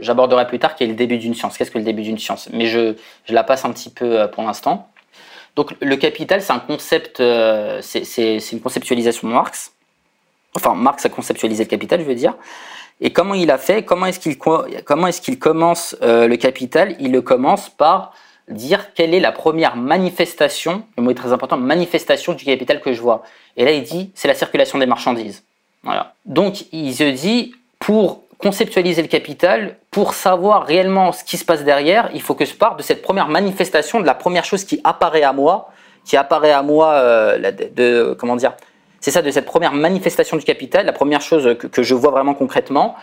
j'aborderai plus tard, qui est le début d'une science. Qu'est-ce que le début d'une science? Mais je, la passe un petit peu euh, pour l'instant. Donc le capital, c'est un concept, euh, c'est, une conceptualisation de Marx. Enfin, Marx a conceptualisé le capital, je veux dire. Et comment il a fait? Comment est-ce qu'il, comment est-ce qu'il commence le capital? Il le commence par dire quelle est la première manifestation, le mot est très important, manifestation du capital que je vois. Et là, il dit, c'est la circulation des marchandises. Donc il se dit, pour conceptualiser le capital, pour savoir réellement ce qui se passe derrière, il faut que je parte de cette première manifestation, de la première chose qui apparaît à moi, qui apparaît à moi, euh, de, comment dire, c'est ça, de cette première manifestation du capital, la première chose que, je vois vraiment concrètement.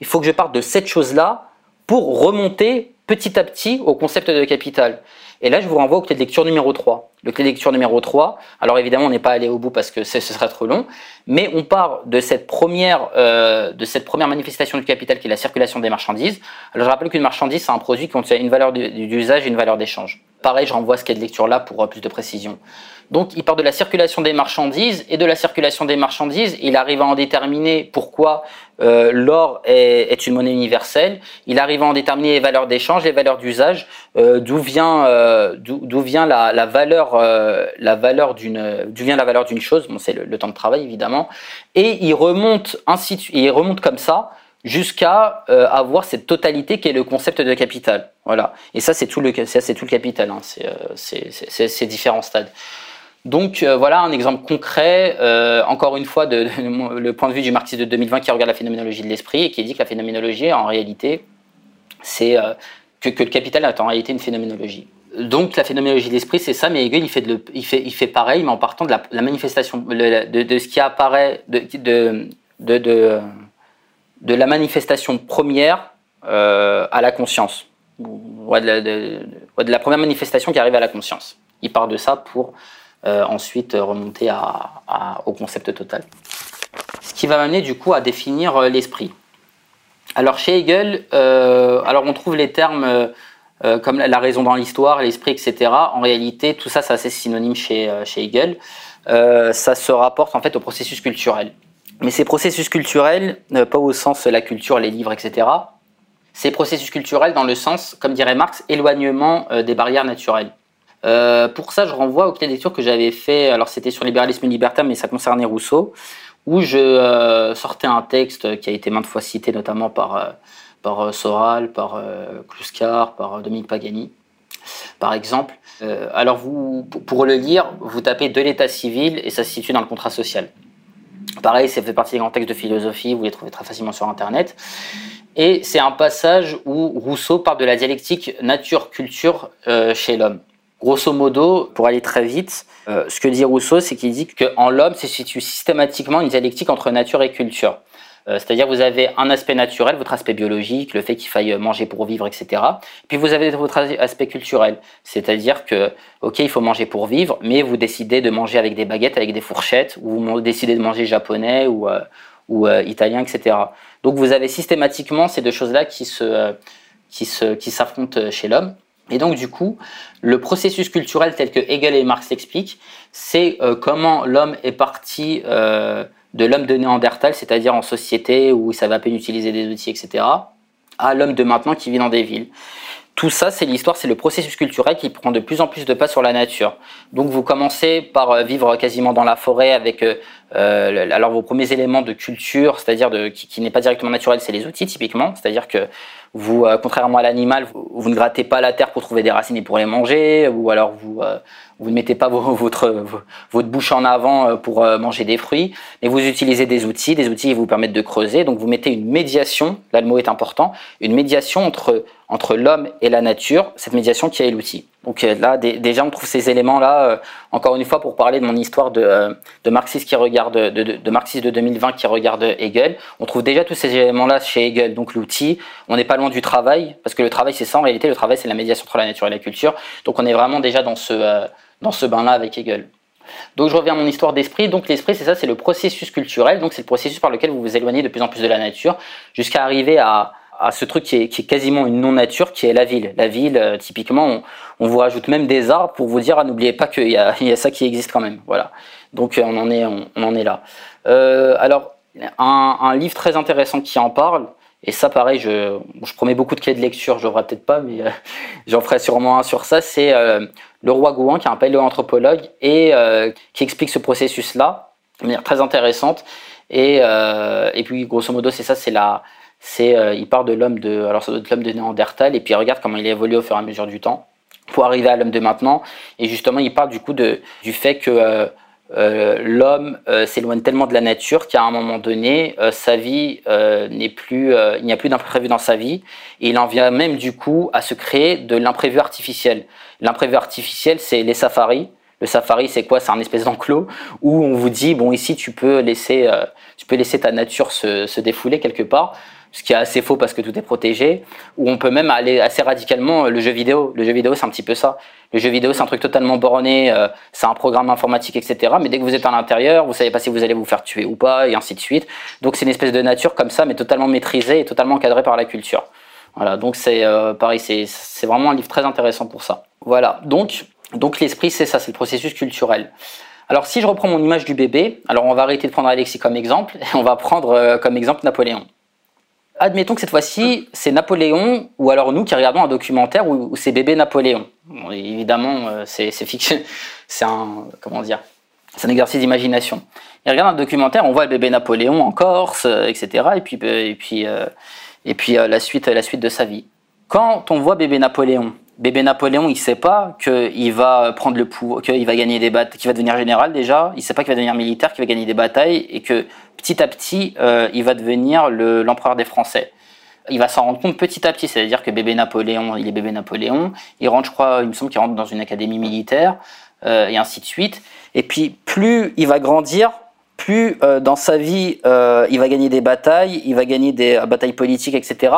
Il faut que je parte de cette chose-là pour remonter petit à petit au concept de capital. Et là, je vous renvoie au clé de lecture numéro 3. Le clé de lecture numéro 3, alors évidemment, on n'est pas allé au bout parce que ce serait trop long, mais on part de cette première, euh, de cette première manifestation du capital qui est la circulation des marchandises. Alors je rappelle qu'une marchandise, c'est un produit qui contient une valeur d'usage et une valeur d'échange. Pareil, je renvoie ce clé de lecture là pour euh, plus de précision. Donc il part de la circulation des marchandises et de la circulation des marchandises, il arrive à en déterminer pourquoi euh, l'or est, une monnaie universelle. Il arrive à en déterminer les valeurs d'échange, les valeurs d'usage, euh, d'où vient euh, d'où vient la, valeur la valeur d'une d'où vient la valeur d'une chose? Bon, c'est le, temps de travail évidemment. Et il remonte ainsi il remonte comme ça jusqu'à avoir cette totalité qui est le concept de capital. Voilà. Et ça c'est tout le c'est tout le capital. Hein. C'est ces différents stades. Donc euh, voilà un exemple concret, euh, encore une fois, de, le point de vue du marxiste de 2020 qui regarde la phénoménologie de l'esprit et qui dit que la phénoménologie, en réalité, c'est euh, que, le capital est en réalité une phénoménologie. Donc la phénoménologie de l'esprit, c'est ça, mais Hegel, il fait, il, fait, il fait pareil, mais en partant de la, manifestation, de, ce qui apparaît, de, de, de, la manifestation première à la conscience, ou de, la première manifestation qui arrive à la conscience. Il part de ça pour euh, ensuite remonter au concept total. Ce qui va m'amener du coup à définir euh, l'esprit. Alors chez Hegel, euh, alors on trouve les termes comme la raison dans l'histoire, l'esprit, etc. En réalité, tout ça, c'est assez synonyme chez, chez Hegel. ça se rapporte en fait au processus culturel. Mais ces processus culturels, pas au sens la culture, les livres, etc. Ces processus culturels dans le sens, comme dirait Marx, éloignement des barrières naturelles. Euh, pour ça, je renvoie au clé de lecture que j'avais fait. Alors, c'était sur libéralisme libertaire, mais ça concernait Rousseau, où je euh, sortais un texte qui a été maintes fois cité, notamment par, euh, par Soral, par Kluskar, par Dominique Pagani, par exemple. alors, vous, pour le lire, vous tapez de l'état civil et ça se situe dans le contrat social. Pareil, ça fait partie des grands textes de philosophie, vous les trouvez très facilement sur Internet. Et c'est un passage où Rousseau parle de la dialectique nature-culture chez l'homme. Grosso modo, pour aller très vite, euh, ce que dit Rousseau, c'est qu'il dit qu'en l'homme se situe systématiquement une dialectique entre nature et culture. Euh, c'est-à-dire vous avez un aspect naturel, votre aspect biologique, le fait qu'il faille manger pour vivre, etc. Puis vous avez votre aspect culturel, c'est-à-dire que, ok, il faut manger pour vivre, mais vous décidez de manger avec des baguettes, avec des fourchettes, ou vous décidez de manger japonais ou, euh, ou italien, etc. Donc vous avez systématiquement ces deux choses-là qui se, qui se, qui s'affrontent chez l'homme. Et donc du coup, le processus culturel tel que Hegel et Marx l'expliquent, c'est euh, comment l'homme est parti euh, de l'homme de Néandertal, c'est-à-dire en société où il savait à peine utiliser des outils, etc., à l'homme de maintenant qui vit dans des villes. Tout ça, c'est l'histoire, c'est le processus culturel qui prend de plus en plus de pas sur la nature. Donc vous commencez par euh, vivre quasiment dans la forêt avec alors vos premiers éléments de culture, c'est-à-dire qui, qui n'est pas directement naturel, c'est les outils typiquement, c'est-à-dire que vous, euh, contrairement à l'animal, vous, ne grattez pas la terre pour trouver des racines et pour les manger, ou alors vous, euh, vous ne mettez pas votre, votre bouche en avant euh, pour manger des fruits, mais vous utilisez des outils, des outils qui vous permettent de creuser. Donc vous mettez une médiation, là le mot est important, une médiation entre, entre l'homme et la nature, cette médiation qui est l'outil. Donc là, déjà, on trouve ces éléments-là, encore une fois, pour parler de mon histoire de, de marxiste qui regarde, de, de, marxiste de 2020 qui regarde Hegel, on trouve déjà tous ces éléments-là chez Hegel. Donc l'outil, on n'est pas loin du travail, parce que le travail, c'est ça en réalité, le travail, c'est la médiation entre la nature et la culture. Donc on est vraiment déjà dans ce, euh, dans ce bain-là avec Hegel. Donc je reviens à mon histoire d'esprit. Donc l'esprit, c'est ça, c'est le processus culturel. Donc c'est le processus par lequel vous vous éloignez de plus en plus de la nature, jusqu'à arriver à, à ce truc qui est, quasiment une non-nature, qui est la ville. La ville, euh, typiquement, on, vous rajoute même des arbres pour vous dire, ah, n'oubliez pas qu'il y, y, a ça qui existe quand même. Voilà. Donc euh, on en est, on, en est là. alors, un, livre très intéressant qui en parle, et ça, pareil, je, je promets beaucoup de clés de lecture, je peut-être pas, mais euh, j'en ferai sûrement un sur ça. C'est euh, le roi Gouin, qui est un paléoanthropologue, et euh, qui explique ce processus-là de manière très intéressante. Et, et puis, grosso modo, c'est ça, c'est la, c'est, il part de l'homme de, alors ça l'homme de Néandertal, et puis il regarde comment il évolue au fur et à mesure du temps pour arriver à l'homme de maintenant. Et justement, il parle du coup de, du fait que euh, l'homme euh, s'éloigne tellement de la nature qu'à un moment donné, euh, sa vie n'est plus, il n'y a plus d'imprévu dans sa vie, et il en vient même du coup à se créer de l'imprévu artificiel. L'imprévu artificiel, c'est les safaris. Le safari, c'est quoi? C'est un espèce d'enclos où on vous dit bon ici tu peux laisser, tu peux laisser ta nature se défouler quelque part. Ce qui est assez faux parce que tout est protégé, ou on peut même aller assez radicalement le jeu vidéo. Le jeu vidéo, c'est un petit peu ça. Le jeu vidéo, c'est un truc totalement borné, c'est un programme informatique, etc. Mais dès que vous êtes à l'intérieur, vous savez pas si vous allez vous faire tuer ou pas, et ainsi de suite. Donc c'est une espèce de nature comme ça, mais totalement maîtrisée et totalement encadrée par la culture. Voilà, donc c'est pareil, c'est vraiment un livre très intéressant pour ça. Voilà, donc, donc l'esprit, c'est ça, c'est le processus culturel. Alors si je reprends mon image du bébé, alors on va arrêter de prendre Alexis comme exemple, et on va prendre euh, comme exemple Napoléon. Admettons que cette fois-ci, c'est Napoléon, ou alors nous qui regardons un documentaire où, c'est bébé Napoléon. évidemment, euh, c'est fiction, c'est un, comment dire, c'est un exercice d'imagination. Il regarde un documentaire, on voit le bébé Napoléon en Corse, euh, etc. Et puis, et puis, et puis la, suite, la suite de sa vie. Quand on voit bébé Napoléon, bébé Napoléon, il sait pas qu'il va prendre le pouvoir, qu'il va gagner des batailles, qu'il va devenir général déjà. Il sait pas qu'il va devenir militaire, qu'il va gagner des batailles et que petit à petit, euh, il va devenir l'empereur des Français. Il va s'en rendre compte petit à petit, c'est-à-dire que bébé Napoléon, il est bébé Napoléon. Il rentre, je crois, il me semble qu'il rentre dans une académie militaire euh, et ainsi de suite. Et puis plus il va grandir, plus euh, dans sa vie, il va gagner des batailles, il va gagner des batailles politiques, etc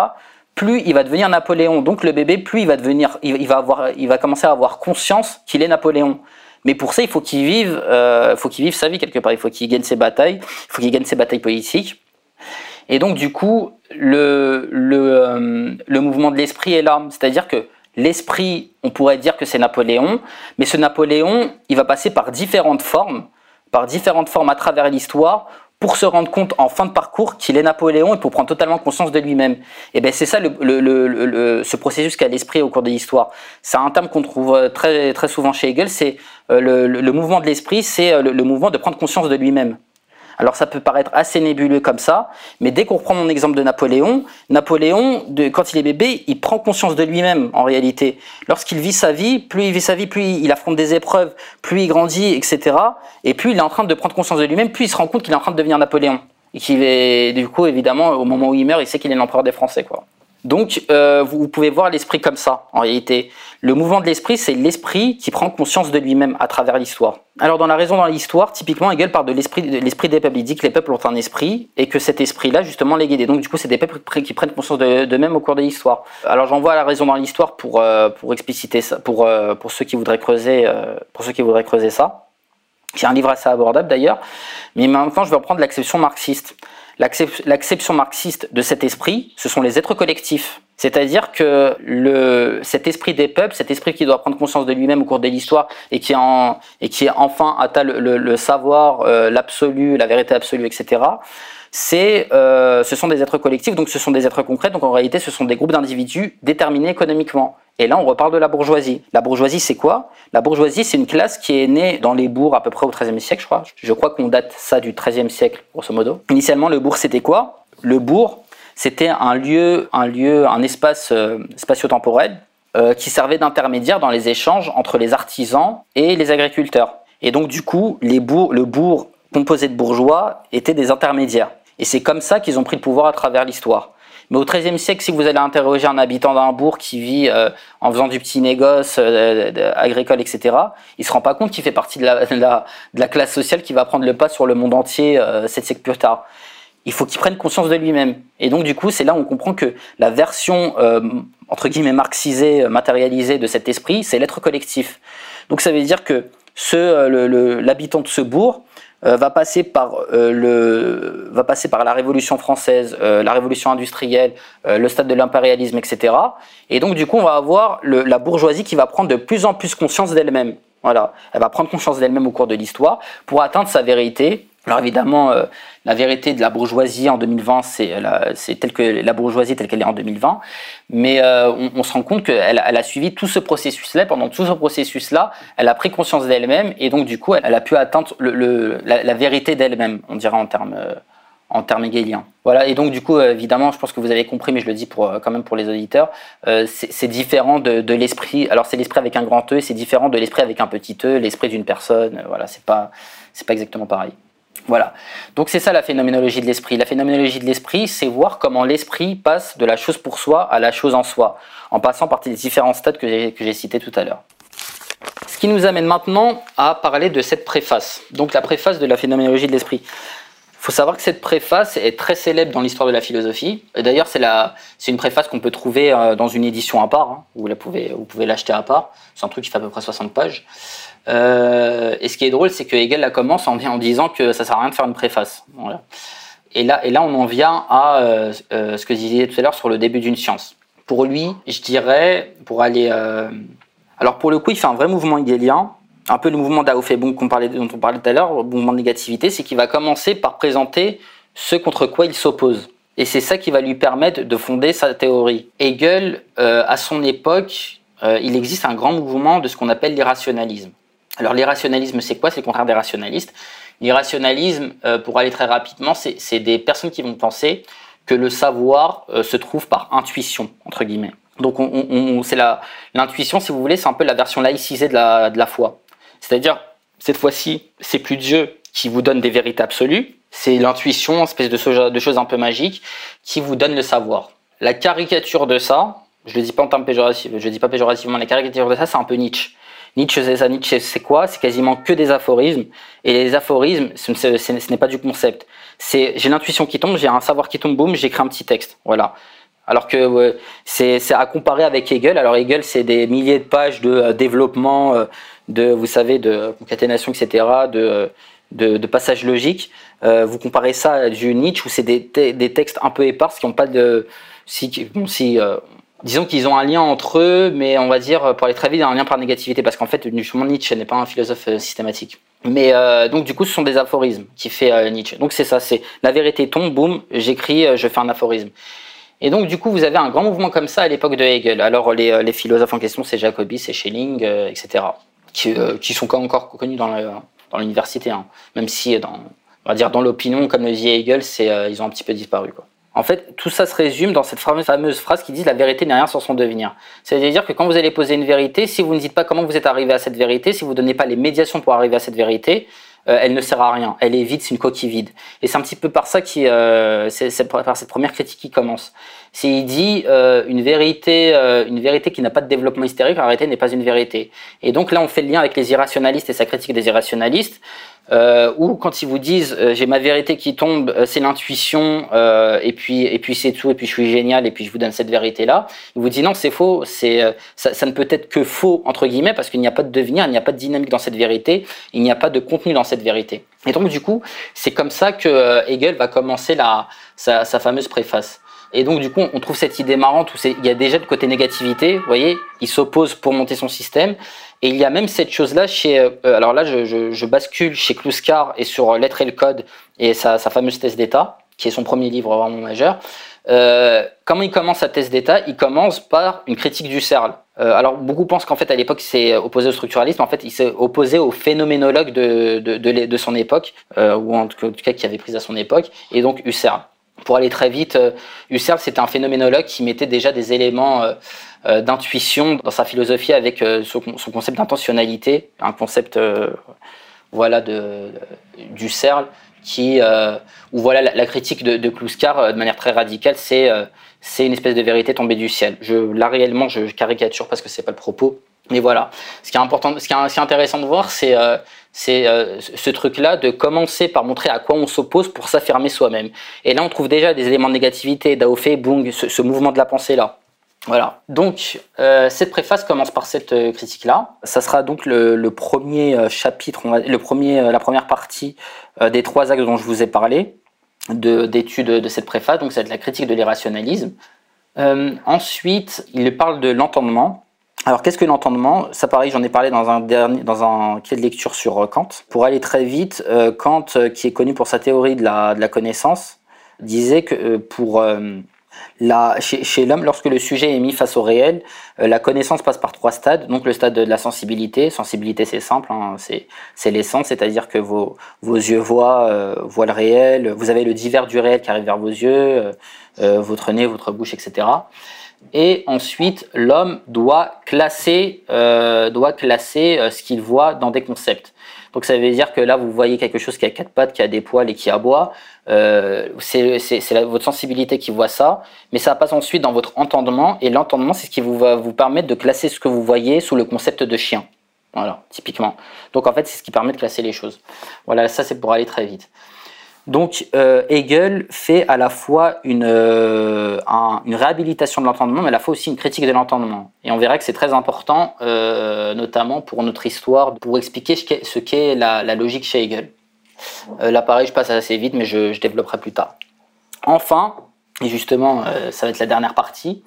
plus il va devenir Napoléon. Donc le bébé, plus il va devenir, il, va commencer à avoir conscience qu'il est Napoléon. Mais pour ça, il faut qu'il vive, euh, faut qu'il vive sa vie quelque part. Il faut qu'il gagne ses batailles, il faut qu'il gagne ses batailles politiques. Et donc du coup, le, le, euh, le mouvement de l'esprit est là. C'est-à-dire que l'esprit, on pourrait dire que c'est Napoléon, mais ce Napoléon, il va passer par différentes formes, par différentes formes à travers l'histoire pour se rendre compte en fin de parcours qu'il est Napoléon et pour prendre totalement conscience de lui-même. Et ben c'est ça le, le, le, ce processus qu'a l'esprit au cours de l'histoire. C'est un terme qu'on trouve euh, très très souvent chez Hegel. C'est euh, le, mouvement de l'esprit, c'est euh, le, mouvement de prendre conscience de lui-même. Alors ça peut paraître assez nébuleux comme ça, mais dès qu'on reprend mon exemple de Napoléon, Napoléon, de, quand il est bébé, il prend conscience de lui-même en réalité. Lorsqu'il vit sa vie, plus il vit sa vie, plus il affronte des épreuves, plus il grandit, etc. Et plus il est en train de prendre conscience de lui-même, plus il se rend compte qu'il est en train de devenir Napoléon. Et qu'il est, du coup, évidemment, au moment où il meurt, il sait qu'il est l'empereur des Français, quoi. Donc, euh, vous pouvez voir l'esprit comme ça, en réalité. Le mouvement de l'esprit, c'est l'esprit qui prend conscience de lui-même à travers l'histoire. Alors, dans La raison dans l'histoire, typiquement, Hegel parle de l'esprit, de l'esprit des peuples. Il dit que les peuples ont un esprit et que cet esprit-là, justement, les guide. donc, du coup, c'est des peuples qui prennent conscience d'eux-mêmes au cours de l'histoire. Alors, j'envoie La raison dans l'histoire pour, euh, pour expliciter ça, pour, euh, pour ceux qui voudraient creuser, pour ceux qui voudraient creuser ça. C'est un livre assez abordable d'ailleurs. Mais maintenant, je vais reprendre l'acception marxiste. L'acception marxiste de cet esprit, ce sont les êtres collectifs. C'est-à-dire que le, cet esprit des peuples, cet esprit qui doit prendre conscience de lui-même au cours de l'histoire et qui en, et qui enfin atteint le, le, savoir, euh, l'absolu, la vérité absolue, etc. C'est, euh, ce sont des êtres collectifs, donc ce sont des êtres concrets. Donc en réalité, ce sont des groupes d'individus déterminés économiquement. Et là, on reparle de la bourgeoisie. La bourgeoisie, c'est quoi? La bourgeoisie, c'est une classe qui est née dans les bourgs à peu près au XIIIe siècle, je crois. Je crois qu'on date ça du XIIIe siècle, grosso modo. Initialement, le bourg, c'était quoi? Le bourg, c'était un lieu, un lieu, un espace euh, spatio-temporel euh, qui servait d'intermédiaire dans les échanges entre les artisans et les agriculteurs. Et donc, du coup, les bourgs, le bourg composé de bourgeois était des intermédiaires. Et c'est comme ça qu'ils ont pris le pouvoir à travers l'histoire. Mais au XIIIe siècle, si vous allez interroger un habitant d'un bourg qui vit euh, en faisant du petit négoce euh, agricole, etc., il se rend pas compte qu'il fait partie de la, de, la, classe sociale qui va prendre le pas sur le monde entier euh, sept siècles plus tard. Il faut qu'il prenne conscience de lui-même. Et donc, du coup, c'est là où on comprend que la version, entre guillemets, marxisée, matérialisée de cet esprit, c'est l'être collectif. Donc, ça veut dire que l'habitant de ce bourg, euh, va passer par euh, le va passer par la Révolution française, euh, la Révolution industrielle, le stade de l'impérialisme, etc. Et donc du coup, on va avoir le, la bourgeoisie qui va prendre de plus en plus conscience d'elle-même. Voilà, elle va prendre conscience d'elle-même au cours de l'histoire pour atteindre sa vérité alors évidemment, euh, la vérité de la bourgeoisie en 2020, c'est telle que la bourgeoisie telle qu'elle est en 2020, mais euh, on, se rend compte qu'elle elle a suivi tout ce processus-là. Pendant tout ce processus-là, elle a pris conscience d'elle-même et donc du coup, elle, a pu atteindre la, vérité d'elle-même, on dirait en termes euh, en termes. Voilà, et donc du coup, évidemment, je pense que vous avez compris, mais je le dis pour, quand même pour les auditeurs, c'est différent de, l'esprit. Alors c'est l'esprit avec un grand E, c'est différent de l'esprit avec un petit E, l'esprit d'une personne. Voilà, c'est pas, c'est pas exactement pareil. Voilà. Donc c'est ça la phénoménologie de l'esprit. La phénoménologie de l'esprit, c'est voir comment l'esprit passe de la chose pour soi à la chose en soi, en passant par les différents stades que j'ai cités tout à l'heure. Ce qui nous amène maintenant à parler de cette préface, donc la préface de la phénoménologie de l'esprit. Faut savoir que cette préface est très célèbre dans l'histoire de la philosophie. D'ailleurs, c'est une préface qu'on peut trouver euh, dans une édition à part. Hein. Vous la pouvez, vous pouvez l'acheter à part. C'est un truc qui fait à peu près 60 pages. Euh, et ce qui est drôle, c'est que Hegel la commence en, disant que ça sert à rien de faire une préface. Et là, et là, on en vient à euh, ce que je disais tout à l'heure sur le début d'une science. Pour lui, je dirais, pour aller, alors pour le coup, il fait un vrai mouvement hegelien un peu le mouvement d'Aufebung dont on parlait tout à l'heure, le mouvement de négativité, c'est qu'il va commencer par présenter ce contre quoi il s'oppose. Et c'est ça qui va lui permettre de fonder sa théorie. Hegel, euh, à son époque, euh, il existe un grand mouvement de ce qu'on appelle l'irrationalisme. Alors l'irrationalisme, c'est quoi? C'est le contraire des rationalistes. L'irrationalisme, euh, pour aller très rapidement, c'est des personnes qui vont penser que le savoir se trouve par intuition, entre guillemets. Donc on, c'est l'intuition, si vous voulez, c'est un peu la version laïcisée de la, de la foi. C'est-à-dire, cette fois-ci, c'est plus Dieu qui vous donne des vérités absolues, c'est l'intuition, espèce de, de choses un peu magiques, qui vous donne le savoir. La caricature de ça, je le dis pas en termes péjoratifs, je dis pas péjorativement, la caricature de ça, c'est un peu Nietzsche. Nietzsche, c'est ça. Nietzsche, c'est quoi? C'est quasiment que des aphorismes. Et les aphorismes, ce, n'est pas du concept. C'est, j'ai l'intuition qui tombe, j'ai un savoir qui tombe, boum, j'écris un petit texte. Voilà. Alors que c'est, à comparer avec Hegel. Alors Hegel, c'est des milliers de pages de euh, développement, euh, de, vous savez, de concaténation, etc., de, de, passages logiques. Euh, vous comparez ça à du Nietzsche où c'est des, des, textes un peu épars qui n'ont pas de. Si, euh, disons qu'ils ont un lien entre eux, mais on va dire, pour aller très vite, un lien par négativité, parce qu'en fait, justement, Nietzsche n'est pas un philosophe euh, systématique. Mais donc, du coup, ce sont des aphorismes qui fait Nietzsche. Donc, c'est ça, c'est la vérité tombe, boum, j'écris, je fais un aphorisme. Et donc, du coup, vous avez un grand mouvement comme ça à l'époque de Hegel. Alors, les, les philosophes en question, c'est Jacobi, c'est Schelling, etc qui, euh, qui sont encore connus dans l'université, hein. même si dans, on va dire dans l'opinion, comme le dit Hegel, euh, ils ont un petit peu disparu. Quoi. En fait, tout ça se résume dans cette fameuse phrase qui dit la vérité n'est rien sans son devenir. C'est-à-dire que quand vous allez poser une vérité, si vous ne dites pas comment vous êtes arrivé à cette vérité, si vous ne donnez pas les médiations pour arriver à cette vérité, euh, elle ne sert à rien. Elle est vide, c'est une coquille vide. Et c'est un petit peu par ça qui, euh, c'est par cette première critique qui commence. C'est il dit euh, une vérité, une vérité qui n'a pas de développement hystérique, en réalité n'est pas une vérité. Et donc là, on fait le lien avec les irrationalistes et sa critique des irrationalistes euh, ou quand ils vous disent euh, j'ai ma vérité qui tombe, euh, c'est l'intuition, euh, et puis et puis c'est tout, et puis je suis génial, et puis je vous donne cette vérité là. Il vous dit non, c'est faux, c'est ça, ça, ne peut être que faux entre guillemets parce qu'il n'y a pas de devenir, il n'y a pas de dynamique dans cette vérité, il n'y a pas de contenu dans cette vérité. Et donc du coup, c'est comme ça que Hegel va commencer la sa, sa fameuse préface. Et donc, du coup, on trouve cette idée marrante où il y a déjà le côté négativité, vous voyez, il s'oppose pour monter son système. Et il y a même cette chose-là chez, euh, alors là, je, bascule chez Kluskar et sur L'être et le code et sa, fameuse thèse d'État, qui est son premier livre vraiment majeur. Euh, comment il commence sa thèse d'État? Il commence par une critique du CERL. Euh, alors beaucoup pensent qu'en fait à l'époque il s'est opposé au structuralisme, en fait il s'est opposé au phénoménologue de, de, son époque, euh, ou en tout cas qui avait pris à son époque, et donc Husserl. Pour aller très vite, euh, Husserl c'était un phénoménologue qui mettait déjà des éléments euh, d'intuition dans sa philosophie avec euh, son, concept d'intentionnalité, un concept voilà de, du CERL qui où voilà la, critique de, de de manière très radicale c'est c'est une espèce de vérité tombée du ciel. Je là réellement je caricature parce que c'est pas le propos, mais voilà. Ce qui est important, ce qui est, intéressant de voir, c'est c'est ce truc-là de commencer par montrer à quoi on s'oppose pour s'affirmer soi-même. Et là, on trouve déjà des éléments de négativité, Daofei, Bung, ce, mouvement de la pensée-là. Voilà. Donc, euh, cette préface commence par cette euh, critique-là. Ça sera donc le, premier euh, chapitre, le premier, euh, la première partie des trois axes dont je vous ai parlé d'études de, de, cette préface. Donc, c'est la critique de l'irrationalisme. ensuite, il parle de l'entendement. Alors, qu'est-ce que l'entendement? Ça, pareil, j'en ai parlé dans un dernier, dans un quai de lecture sur Kant. Pour aller très vite, Kant, qui est connu pour sa théorie de la, la connaissance, disait que pour chez, l'homme, lorsque le sujet est mis face au réel, euh, la connaissance passe par trois stades. Donc le stade de la sensibilité. Sensibilité, c'est simple, hein, c'est l'essence, c'est-à-dire que vos, vos yeux voient, euh, voient le réel. Vous avez le divers du réel qui arrive vers vos yeux, euh, votre nez, votre bouche, etc. Et ensuite, l'homme doit classer, doit classer ce qu'il voit dans des concepts. Donc ça veut dire que là, vous voyez quelque chose qui a quatre pattes, qui a des poils et qui aboie. Euh, c'est votre sensibilité qui voit ça, mais ça passe ensuite dans votre entendement. Et l'entendement, c'est ce qui vous va vous permettre de classer ce que vous voyez sous le concept de chien. Voilà, typiquement. Donc en fait, c'est ce qui permet de classer les choses. Voilà, ça c'est pour aller très vite. Donc Hegel fait à la fois une, une réhabilitation de l'entendement, mais à la fois aussi une critique de l'entendement. Et on verra que c'est très important, notamment pour notre histoire, pour expliquer ce qu'est la, logique chez Hegel. là, pareil, je passe assez vite, mais je, je développerai plus tard. Enfin, et justement, ça va être la dernière partie,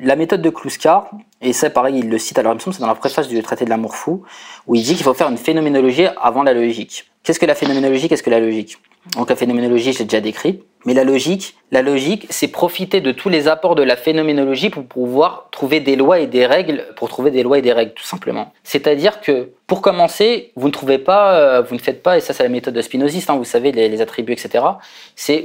la méthode de Kluskar, et ça pareil, il le cite, alors il me semble c'est dans la préface du traité de l'amour fou, où il dit qu'il faut faire une phénoménologie avant la logique. Qu'est-ce que la phénoménologie, qu'est-ce que la logique? Donc la phénoménologie, j'ai déjà décrit. Mais la logique, la logique, c'est profiter de tous les apports de la phénoménologie pour pouvoir trouver des lois et des règles, pour trouver des lois et des règles, tout simplement. C'est-à-dire que, pour commencer, vous ne trouvez pas, euh, vous ne faites pas, et ça c'est la méthode de spinoziste, hein, vous savez, les, attributs, etc.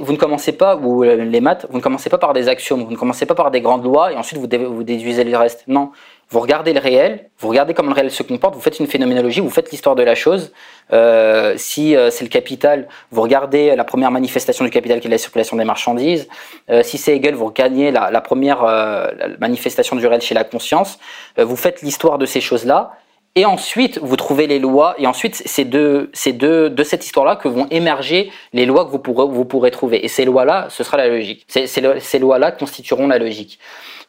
Vous ne commencez pas, ou euh, les maths, vous ne commencez pas par des axiomes, vous ne commencez pas par des grandes lois, et ensuite vous, vous déduisez le reste. Non, vous regardez le réel, vous regardez comment le réel se comporte, vous faites une phénoménologie, vous faites l'histoire de la chose. Euh, si euh, c'est le capital, vous regardez la première manifestation du capital qui est la circulation des marchandises. Euh, si c'est Hegel, vous regardez la, la première manifestation du réel chez la conscience. vous faites l'histoire de ces choses-là. Et ensuite, vous trouvez les lois, et ensuite, c'est de, de, de cette histoire-là que vont émerger les lois que vous pourrez, vous pourrez trouver. Et ces lois-là, ce sera la logique. ces lois-là constitueront la logique.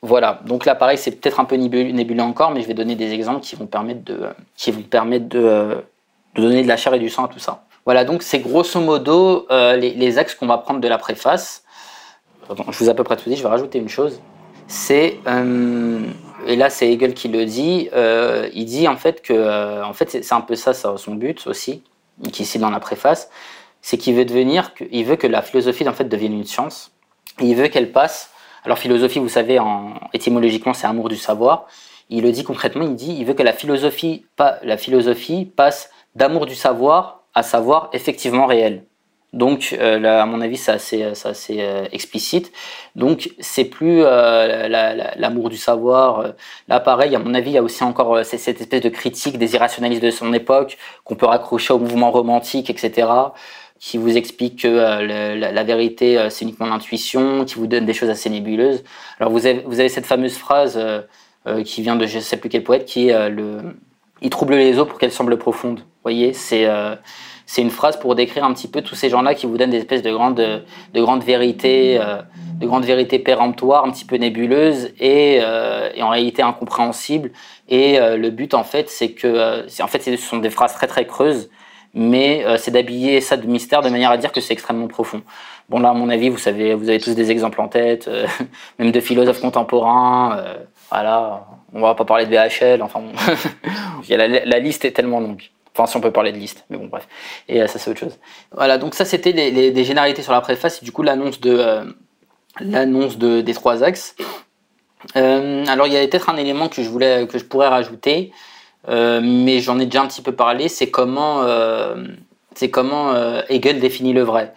Voilà, donc là pareil, c'est peut-être un peu nébuleux encore, mais je vais donner des exemples qui vont permettre de, qui permettre de, euh, de donner de la chair et du sang à tout ça. Voilà, donc c'est grosso modo euh, les, axes qu'on va prendre de la préface. je vous ai à peu près tout dit, je vais rajouter une chose. C'est, euh, et là c'est Hegel qui le dit, il dit en fait que, en fait c'est un peu ça, son but aussi, qui est dans la préface, c'est qu'il veut devenir, veut que la philosophie en fait devienne une science, il veut qu'elle passe alors philosophie, vous savez, en, étymologiquement, c'est amour du savoir. Il le dit concrètement, il dit, il veut que la philosophie, la philosophie passe d'amour du savoir à savoir effectivement réel. Donc, euh, à mon avis, c'est assez, assez euh, explicite. Donc, c'est plus euh, l'amour du savoir. Là, pareil, à mon avis, il y a aussi encore cette espèce de critique des irrationalistes de son époque qu'on peut raccrocher au mouvement romantique, etc qui vous explique que euh, la, vérité, euh, c'est uniquement l'intuition, qui vous donne des choses assez nébuleuses. Alors vous avez, cette fameuse phrase euh, qui vient de je ne sais plus quel poète, qui est le « il trouble les eaux pour qu'elles semblent profondes ». Vous voyez, c'est c'est une phrase pour décrire un petit peu tous ces gens-là qui vous donnent des espèces de grandes, de grandes vérités, de grandes vérités péremptoires, un petit peu nébuleuses et, et en réalité incompréhensibles. Et le but, en fait, c'est que, en fait, ce sont des phrases très très creuses mais euh, c'est d'habiller ça de mystère de manière à dire que c'est extrêmement profond. Bon là, à mon avis, vous savez, vous avez tous des exemples en tête, euh, même de philosophes contemporains. Euh, voilà, on va pas parler de BHL. Enfin, la, la, liste est tellement longue. Enfin, si on peut parler de liste, mais bon, bref. Et ça, c'est autre chose. Voilà, donc ça, c'était les, des généralités sur la préface et du coup l'annonce de l'annonce de, des trois axes. alors, il y a peut-être un élément que je voulais que je pourrais rajouter. Euh, mais j'en ai déjà un petit peu parlé, c'est comment, euh, c'est comment euh, Hegel définit le vrai.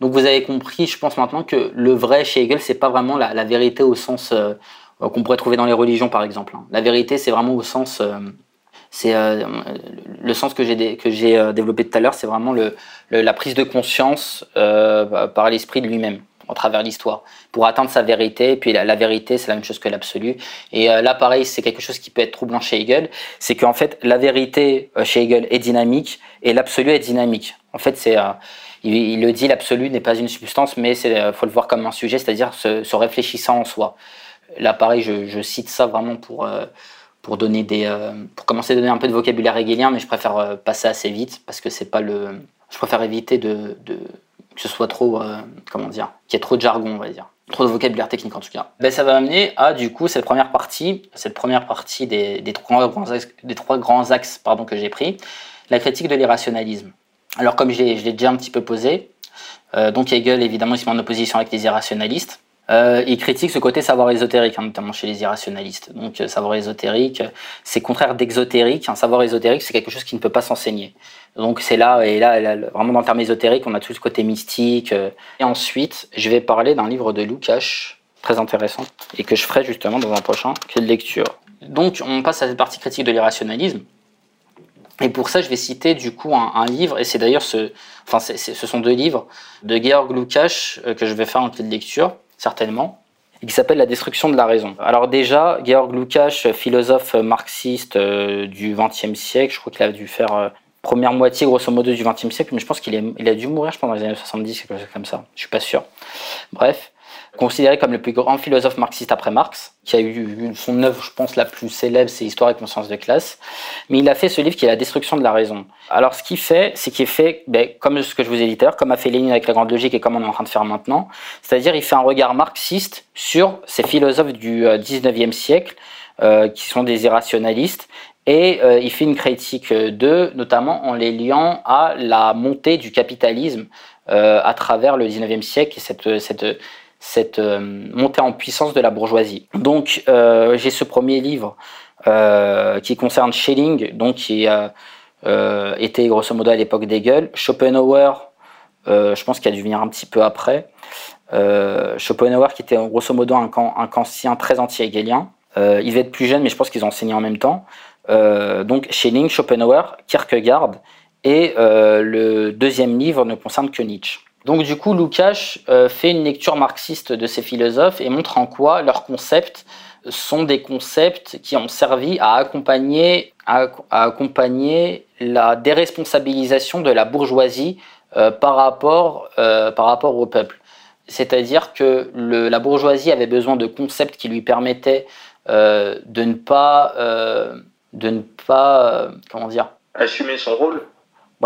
Donc vous avez compris, je pense maintenant que le vrai chez Hegel, c'est pas vraiment la, vérité au sens qu'on pourrait trouver dans les religions par exemple. Hein. La vérité, c'est vraiment au sens, c'est le sens que j'ai que j'ai développé tout à l'heure, c'est vraiment le, la prise de conscience par l'esprit de lui-même à travers l'histoire pour atteindre sa vérité. Et puis la, vérité, c'est la même chose que l'absolu. Et euh, là, pareil, c'est quelque chose qui peut être troublant chez Hegel. C'est qu'en fait, la vérité euh, chez Hegel est dynamique et l'absolu est dynamique. En fait, c'est euh, il, le dit, l'absolu n'est pas une substance, mais il faut le voir comme un sujet, c'est-à-dire se, réfléchissant en soi. Là, pareil, je, cite ça vraiment pour pour donner des pour commencer à donner un peu de vocabulaire hegelien, mais je préfère passer assez vite parce que c'est pas le je préfère éviter de que ce soit trop, euh, comment dire, qu'il y ait trop de jargon, on va dire. Trop de vocabulaire technique en tout cas. Ben, ça va amener à du coup cette première partie, cette première partie des, trois grands axes, que j'ai pris, la critique de l'irrationalisme. Alors comme je l'ai déjà un petit peu posé, euh, donc Hegel évidemment il se met en opposition avec les irrationalistes. Euh, il critique ce côté savoir ésotérique, hein, notamment chez les irrationalistes. Donc euh, savoir ésotérique, c'est contraire d'exotérique. Un savoir ésotérique, c'est quelque chose qui ne peut pas s'enseigner. Donc c'est là, et là, vraiment dans le terme ésotérique, on a tout ce côté mystique. Euh. Et ensuite, je vais parler d'un livre de Lukács, très intéressant, et que je ferai justement dans un prochain de lecture. Donc on passe à cette partie critique de l'irrationalisme. Et pour ça, je vais citer du coup un, livre, et c'est d'ailleurs ce, enfin, ce sont deux livres de Georg Lukács que je vais faire en clé de lecture certainement, et qui s'appelle La destruction de la raison. Alors déjà, Georg Lukács, philosophe marxiste euh, du XXe siècle, je crois qu'il a dû faire, euh, première moitié grosso modo du XXe siècle, mais je pense qu'il il a dû mourir, je pense, dans les années 70, quelque chose comme ça. Je suis pas sûr. Bref, considéré comme le plus grand philosophe marxiste après Marx, qui a eu son œuvre, je pense, la plus célèbre, c'est Histoire et conscience de classe. Mais il a fait ce livre qui est La destruction de la raison. Alors, ce qu'il fait, c'est qu'il fait, ben, comme ce que je vous ai dit tout à l'heure, comme a fait Lénine avec la grande logique et comme on est en train de faire maintenant, c'est-à-dire il fait un regard marxiste sur ces philosophes du 19e euh, siècle, euh, qui sont des irrationalistes, et euh, il fait une critique d'eux, notamment en les liant à la montée du capitalisme euh, à travers le 19e siècle et cette, cette, cette euh, montée en puissance de la bourgeoisie. Donc euh, j'ai ce premier livre euh, qui concerne Schelling, donc qui était grosso modo à l'époque d'Hegel. Schopenhauer, je pense qu'il a dû venir un petit peu après. Schopenhauer qui était grosso modo un, un kantien très anti-hegelien. il va être plus jeune, mais je pense qu'ils ont enseigné en même temps. donc Schelling, Schopenhauer, Kierkegaard, et le deuxième livre ne concerne que Nietzsche. Donc du coup, Lukács euh, fait une lecture marxiste de ces philosophes et montre en quoi leurs concepts sont des concepts qui ont servi à accompagner, la déresponsabilisation de la bourgeoisie euh, par, rapport, euh, par rapport au peuple. C'est-à-dire que la bourgeoisie avait besoin de concepts qui lui permettaient de ne pas, de ne pas, comment dire, assumer son rôle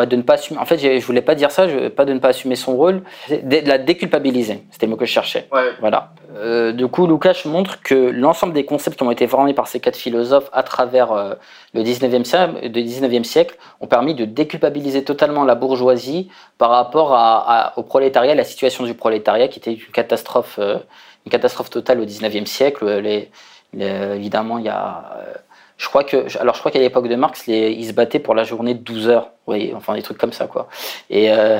de ne pas assumer. En fait, je voulais pas dire ça, je, pas de ne pas assumer son rôle, de la déculpabiliser. C'était le mot que je cherchais. Voilà. Euh, du coup, Lukács montre que l'ensemble des concepts qui ont été formés par ces quatre philosophes à travers euh, le 19e siècle, le 19e siècle ont permis de déculpabiliser totalement la bourgeoisie par rapport à, au prolétariat, la situation du prolétariat qui était une catastrophe, euh, une catastrophe totale au 19e siècle. Les, évidemment, il y a je crois que, alors je crois qu'à l'époque de Marx, ils se battaient pour la journée de 12 heures, oui, enfin des trucs comme ça quoi. Et euh,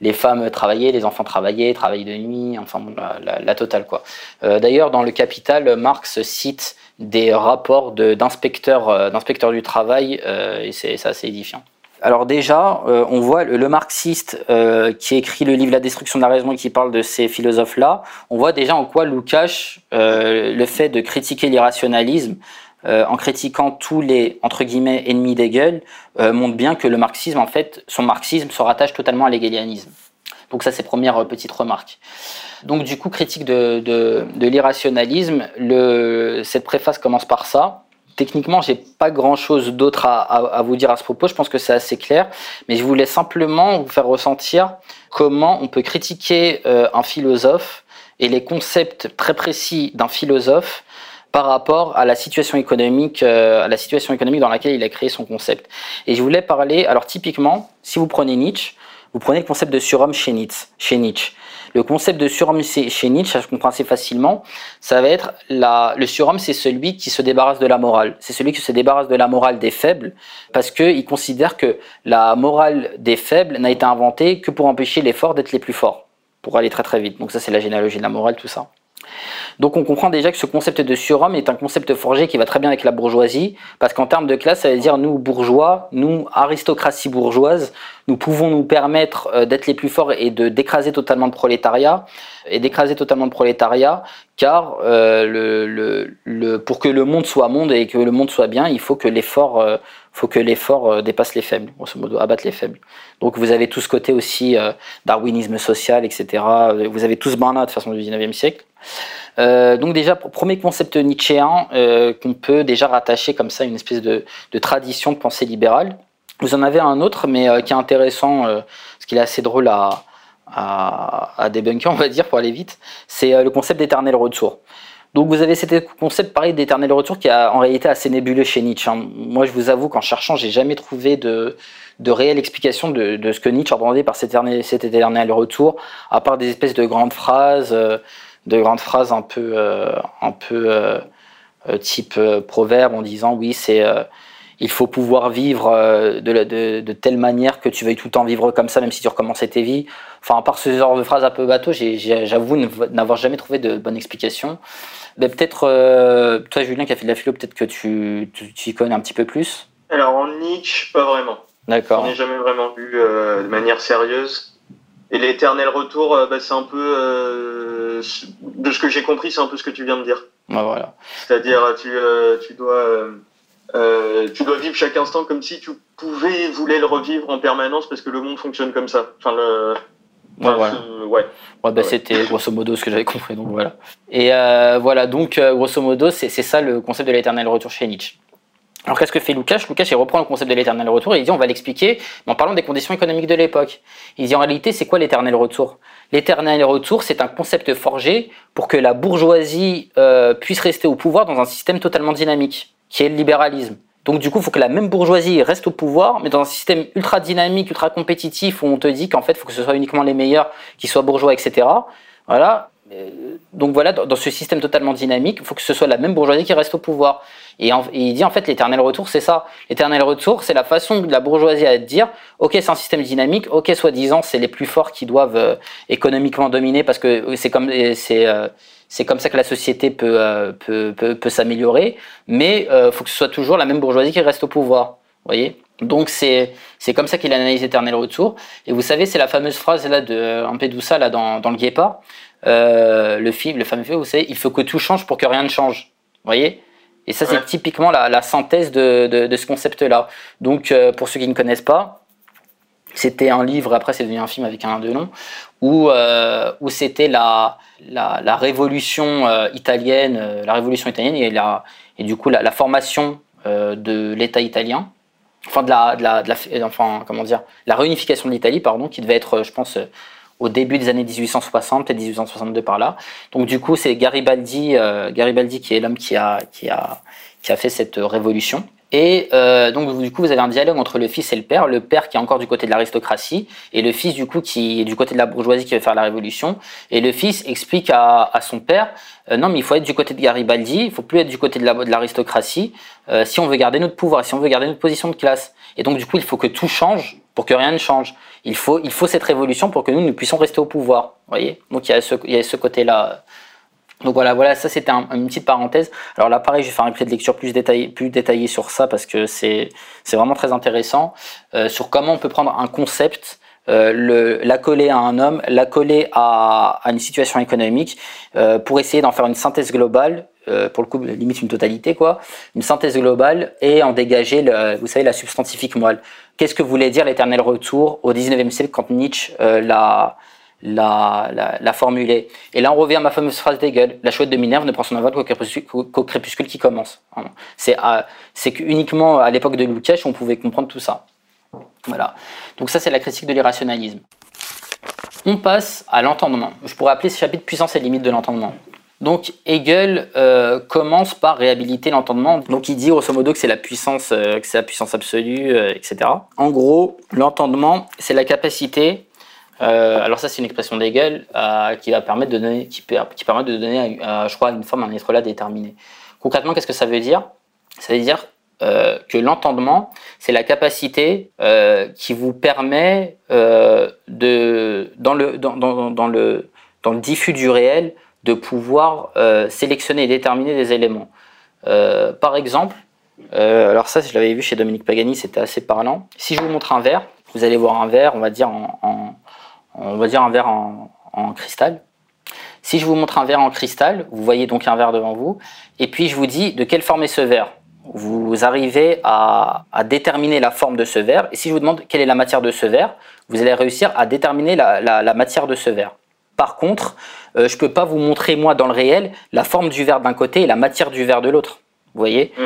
les femmes travaillaient, les enfants travaillaient, travaillaient de nuit, enfin la, totale quoi. Euh, D'ailleurs, dans le Capital, Marx cite des rapports d'inspecteurs euh, d'inspecteurs du travail, euh, et c'est assez édifiant. Alors déjà, euh, on voit le, marxiste euh, qui écrit le livre La destruction de la raison et qui parle de ces philosophes-là, on voit déjà en quoi Lukács, le fait de critiquer l'irrationalisme, euh, en critiquant tous les entre guillemets ennemis d'Hegel, euh, montre bien que le marxisme, en fait, son marxisme se rattache totalement à l'hegelianisme. Donc ça, c'est première euh, petite remarque. Donc du coup, critique de, de, de l'irrationalisme, cette préface commence par ça. Techniquement, j'ai pas grand-chose d'autre à, à, vous dire à ce propos. Je pense que c'est assez clair, mais je voulais simplement vous faire ressentir comment on peut critiquer un philosophe et les concepts très précis d'un philosophe par rapport à la situation économique, euh, à la situation économique dans laquelle il a créé son concept. Et je voulais parler, alors typiquement, si vous prenez Nietzsche, vous prenez le concept de surhomme chez Nietzsche. Chez Nietzsche. Le concept de surhomme chez Nietzsche, ça se comprend assez facilement, ça va être la, le surhomme, c'est celui qui se débarrasse de la morale. C'est celui qui se débarrasse de la morale des faibles, parce qu'il considère que la morale des faibles n'a été inventée que pour empêcher les forts d'être les plus forts, pour aller très très vite. Donc ça, c'est la généalogie de la morale, tout ça. Donc on comprend déjà que ce concept de surhomme est un concept forgé qui va très bien avec la bourgeoisie, parce qu'en termes de classe, ça veut dire nous bourgeois, nous aristocratie bourgeoise, nous pouvons nous permettre euh, d'être les plus forts et de d'écraser totalement le prolétariat, et d'écraser totalement le prolétariat, car euh, pour que le monde soit monde et que le monde soit bien, il faut que l'effort euh, faut que l'effort dépasse les faibles, grosso modo, abattre les faibles. Donc vous avez tout ce côté aussi darwinisme social, etc. Vous avez tout ce de façon du 19e siècle. Euh, donc déjà, premier concept nietzschéen euh, qu'on peut déjà rattacher comme ça à une espèce de, tradition de pensée libérale. Vous en avez un autre, mais euh, qui est intéressant, parce qu'il est assez drôle à, débunker, on va dire, pour aller vite. C'est le concept d'éternel retour. Donc vous avez ce concept pareil d'éternel retour qui est en réalité assez nébuleux chez Nietzsche. Hein. Moi je vous avoue qu'en cherchant, j'ai jamais trouvé de, réelle explication de, ce que Nietzsche entendait par cet cet éternel retour, à part des espèces de grandes phrases de grandes phrases un peu, euh, un peu euh, euh, type proverbe en disant oui, c'est il faut pouvoir vivre de, de, telle manière que tu veuilles tout le temps vivre comme ça, même si tu recommences tes vies. Enfin, à part ce genre de phrases un peu bateau, j'avoue n'avoir jamais trouvé de bonne explication. Mais peut-être, toi, Julien, qui a fait de la philo, peut-être que tu, tu, y connais un petit peu plus. Alors, en Nietzsche, pas vraiment. D'accord. Je n'ai jamais vraiment vu de manière sérieuse. Et l'éternel retour, euh, bah, c'est un peu, euh, de ce que j'ai compris, c'est un peu ce que tu viens de dire. voilà. C'est-à-dire, tu, euh, tu dois, tu dois vivre chaque instant comme si tu pouvait, voulait le revivre en permanence parce que le monde fonctionne comme ça. Enfin, le. Ouais, voilà. ouais. Bah, C'était grosso modo ce que j'avais compris. Donc voilà. Et euh, voilà, donc grosso modo, c'est ça le concept de l'éternel retour chez Nietzsche. Alors qu'est-ce que fait Lucas? Lucas il reprend le concept de l'éternel retour et il dit on va l'expliquer en parlant des conditions économiques de l'époque. Il dit en réalité c'est quoi l'éternel retour? L'éternel retour c'est un concept forgé pour que la bourgeoisie euh, puisse rester au pouvoir dans un système totalement dynamique, qui est le libéralisme. Donc du coup, il faut que la même bourgeoisie reste au pouvoir, mais dans un système ultra dynamique, ultra compétitif, où on te dit qu'en fait, il faut que ce soit uniquement les meilleurs qui soient bourgeois, etc. Voilà. Euh, donc voilà, dans ce système totalement dynamique, il faut que ce soit la même bourgeoisie qui reste au pouvoir. Et, il dit en fait l'éternel retour, c'est ça. L'éternel retour, c'est la façon de la bourgeoisie à dire, ok, c'est un système dynamique, ok, soi-disant, c'est les plus forts qui doivent euh, économiquement dominer parce que c'est comme euh, comme ça que la société peut peut, peut, s'améliorer, mais il faut que ce soit toujours la même bourgeoisie qui reste au pouvoir. Voyez? Donc c'est comme ça qu'il analyse l'éternel retour. Et vous savez, c'est la fameuse phrase là de Ampédoussa là dans, dans le Guépard euh, le film, le fameux film, vous savez, il faut que tout change pour que rien ne change. Vous voyez? Et ça, c'est typiquement la, synthèse de, ce concept-là. Donc, euh, pour ceux qui ne connaissent pas, c'était un livre, après c'est devenu un film avec un de nom, où, euh, où c'était la, la, révolution italienne, la révolution italienne et, la, et du coup la, formation de l'État italien, enfin de la, de la, enfin comment dire, la réunification de l'Italie, pardon, qui devait être, je pense, au début des années 1860 et 1862 par là. Donc du coup, c'est Garibaldi, euh, Garibaldi qui est l'homme qui a, qui, a, qui a fait cette révolution. Et euh, donc du coup, vous avez un dialogue entre le fils et le père. Le père qui est encore du côté de l'aristocratie et le fils du coup qui est du côté de la bourgeoisie qui veut faire la révolution. Et le fils explique à, à son père euh, non mais il faut être du côté de Garibaldi, il faut plus être du côté de l'aristocratie euh, si on veut garder notre pouvoir, si on veut garder notre position de classe. Et donc du coup, il faut que tout change pour que rien ne change. Il faut, il faut cette révolution pour que nous, nous puissions rester au pouvoir. voyez? Donc il y a ce, y a ce côté-là. Donc voilà, voilà, ça c'était une petite parenthèse. Alors là, pareil, je vais faire un clé de lecture plus détaillé, plus détaillé sur ça parce que c'est vraiment très intéressant euh, sur comment on peut prendre un concept, euh, l'accoler à un homme, l'accoler à, à, une situation économique euh, pour essayer d'en faire une synthèse globale, euh, pour le coup limite une totalité quoi, une synthèse globale et en dégager, le, vous savez, la substantifique moelle. Qu'est-ce que voulait dire l'éternel retour au 19e siècle quand Nietzsche euh, l'a la, la, la formuler. Et là, on revient à ma fameuse phrase d'Hegel la chouette de Minerve ne prend son envol qu'au crépuscule, qui commence. C'est c'est qu'uniquement à l'époque de Lukács, on pouvait comprendre tout ça. Donc ça, c'est la critique de l'irrationalisme. On passe à l'entendement. Je pourrais appeler ce chapitre puissance et limite de l'entendement. Donc Hegel euh, commence par réhabiliter l'entendement. Donc il dit grosso modo que c'est la puissance, euh, que c'est la puissance absolue, euh, etc. En gros, l'entendement, c'est la capacité. alors ça, c'est une expression d'Hegel qui va permettre de donner, qui, permet de donner, je crois, une forme, un être là déterminé. Concrètement, qu'est-ce que ça veut dire? Ça veut dire que l'entendement, c'est la capacité qui vous permet de, dans le, dans, dans, dans, le, dans le diffus du réel, de pouvoir euh, sélectionner et déterminer des éléments. Euh, par exemple, euh, alors ça, je l'avais vu chez Dominique Pagani, c'était assez parlant. Si je vous montre un verre, vous allez voir un verre, on va dire en, on va dire un verre en, cristal. Si je vous montre un verre en cristal, vous voyez donc un verre devant vous, et puis je vous dis de quelle forme est ce verre. Vous arrivez à, déterminer la forme de ce verre, et si je vous demande quelle est la matière de ce verre, vous allez réussir à déterminer la matière de ce verre. Par contre, euh, je ne peux pas vous montrer, moi, dans le réel, la forme du verre d'un côté et la matière du verre de l'autre. Vous voyez? Mm.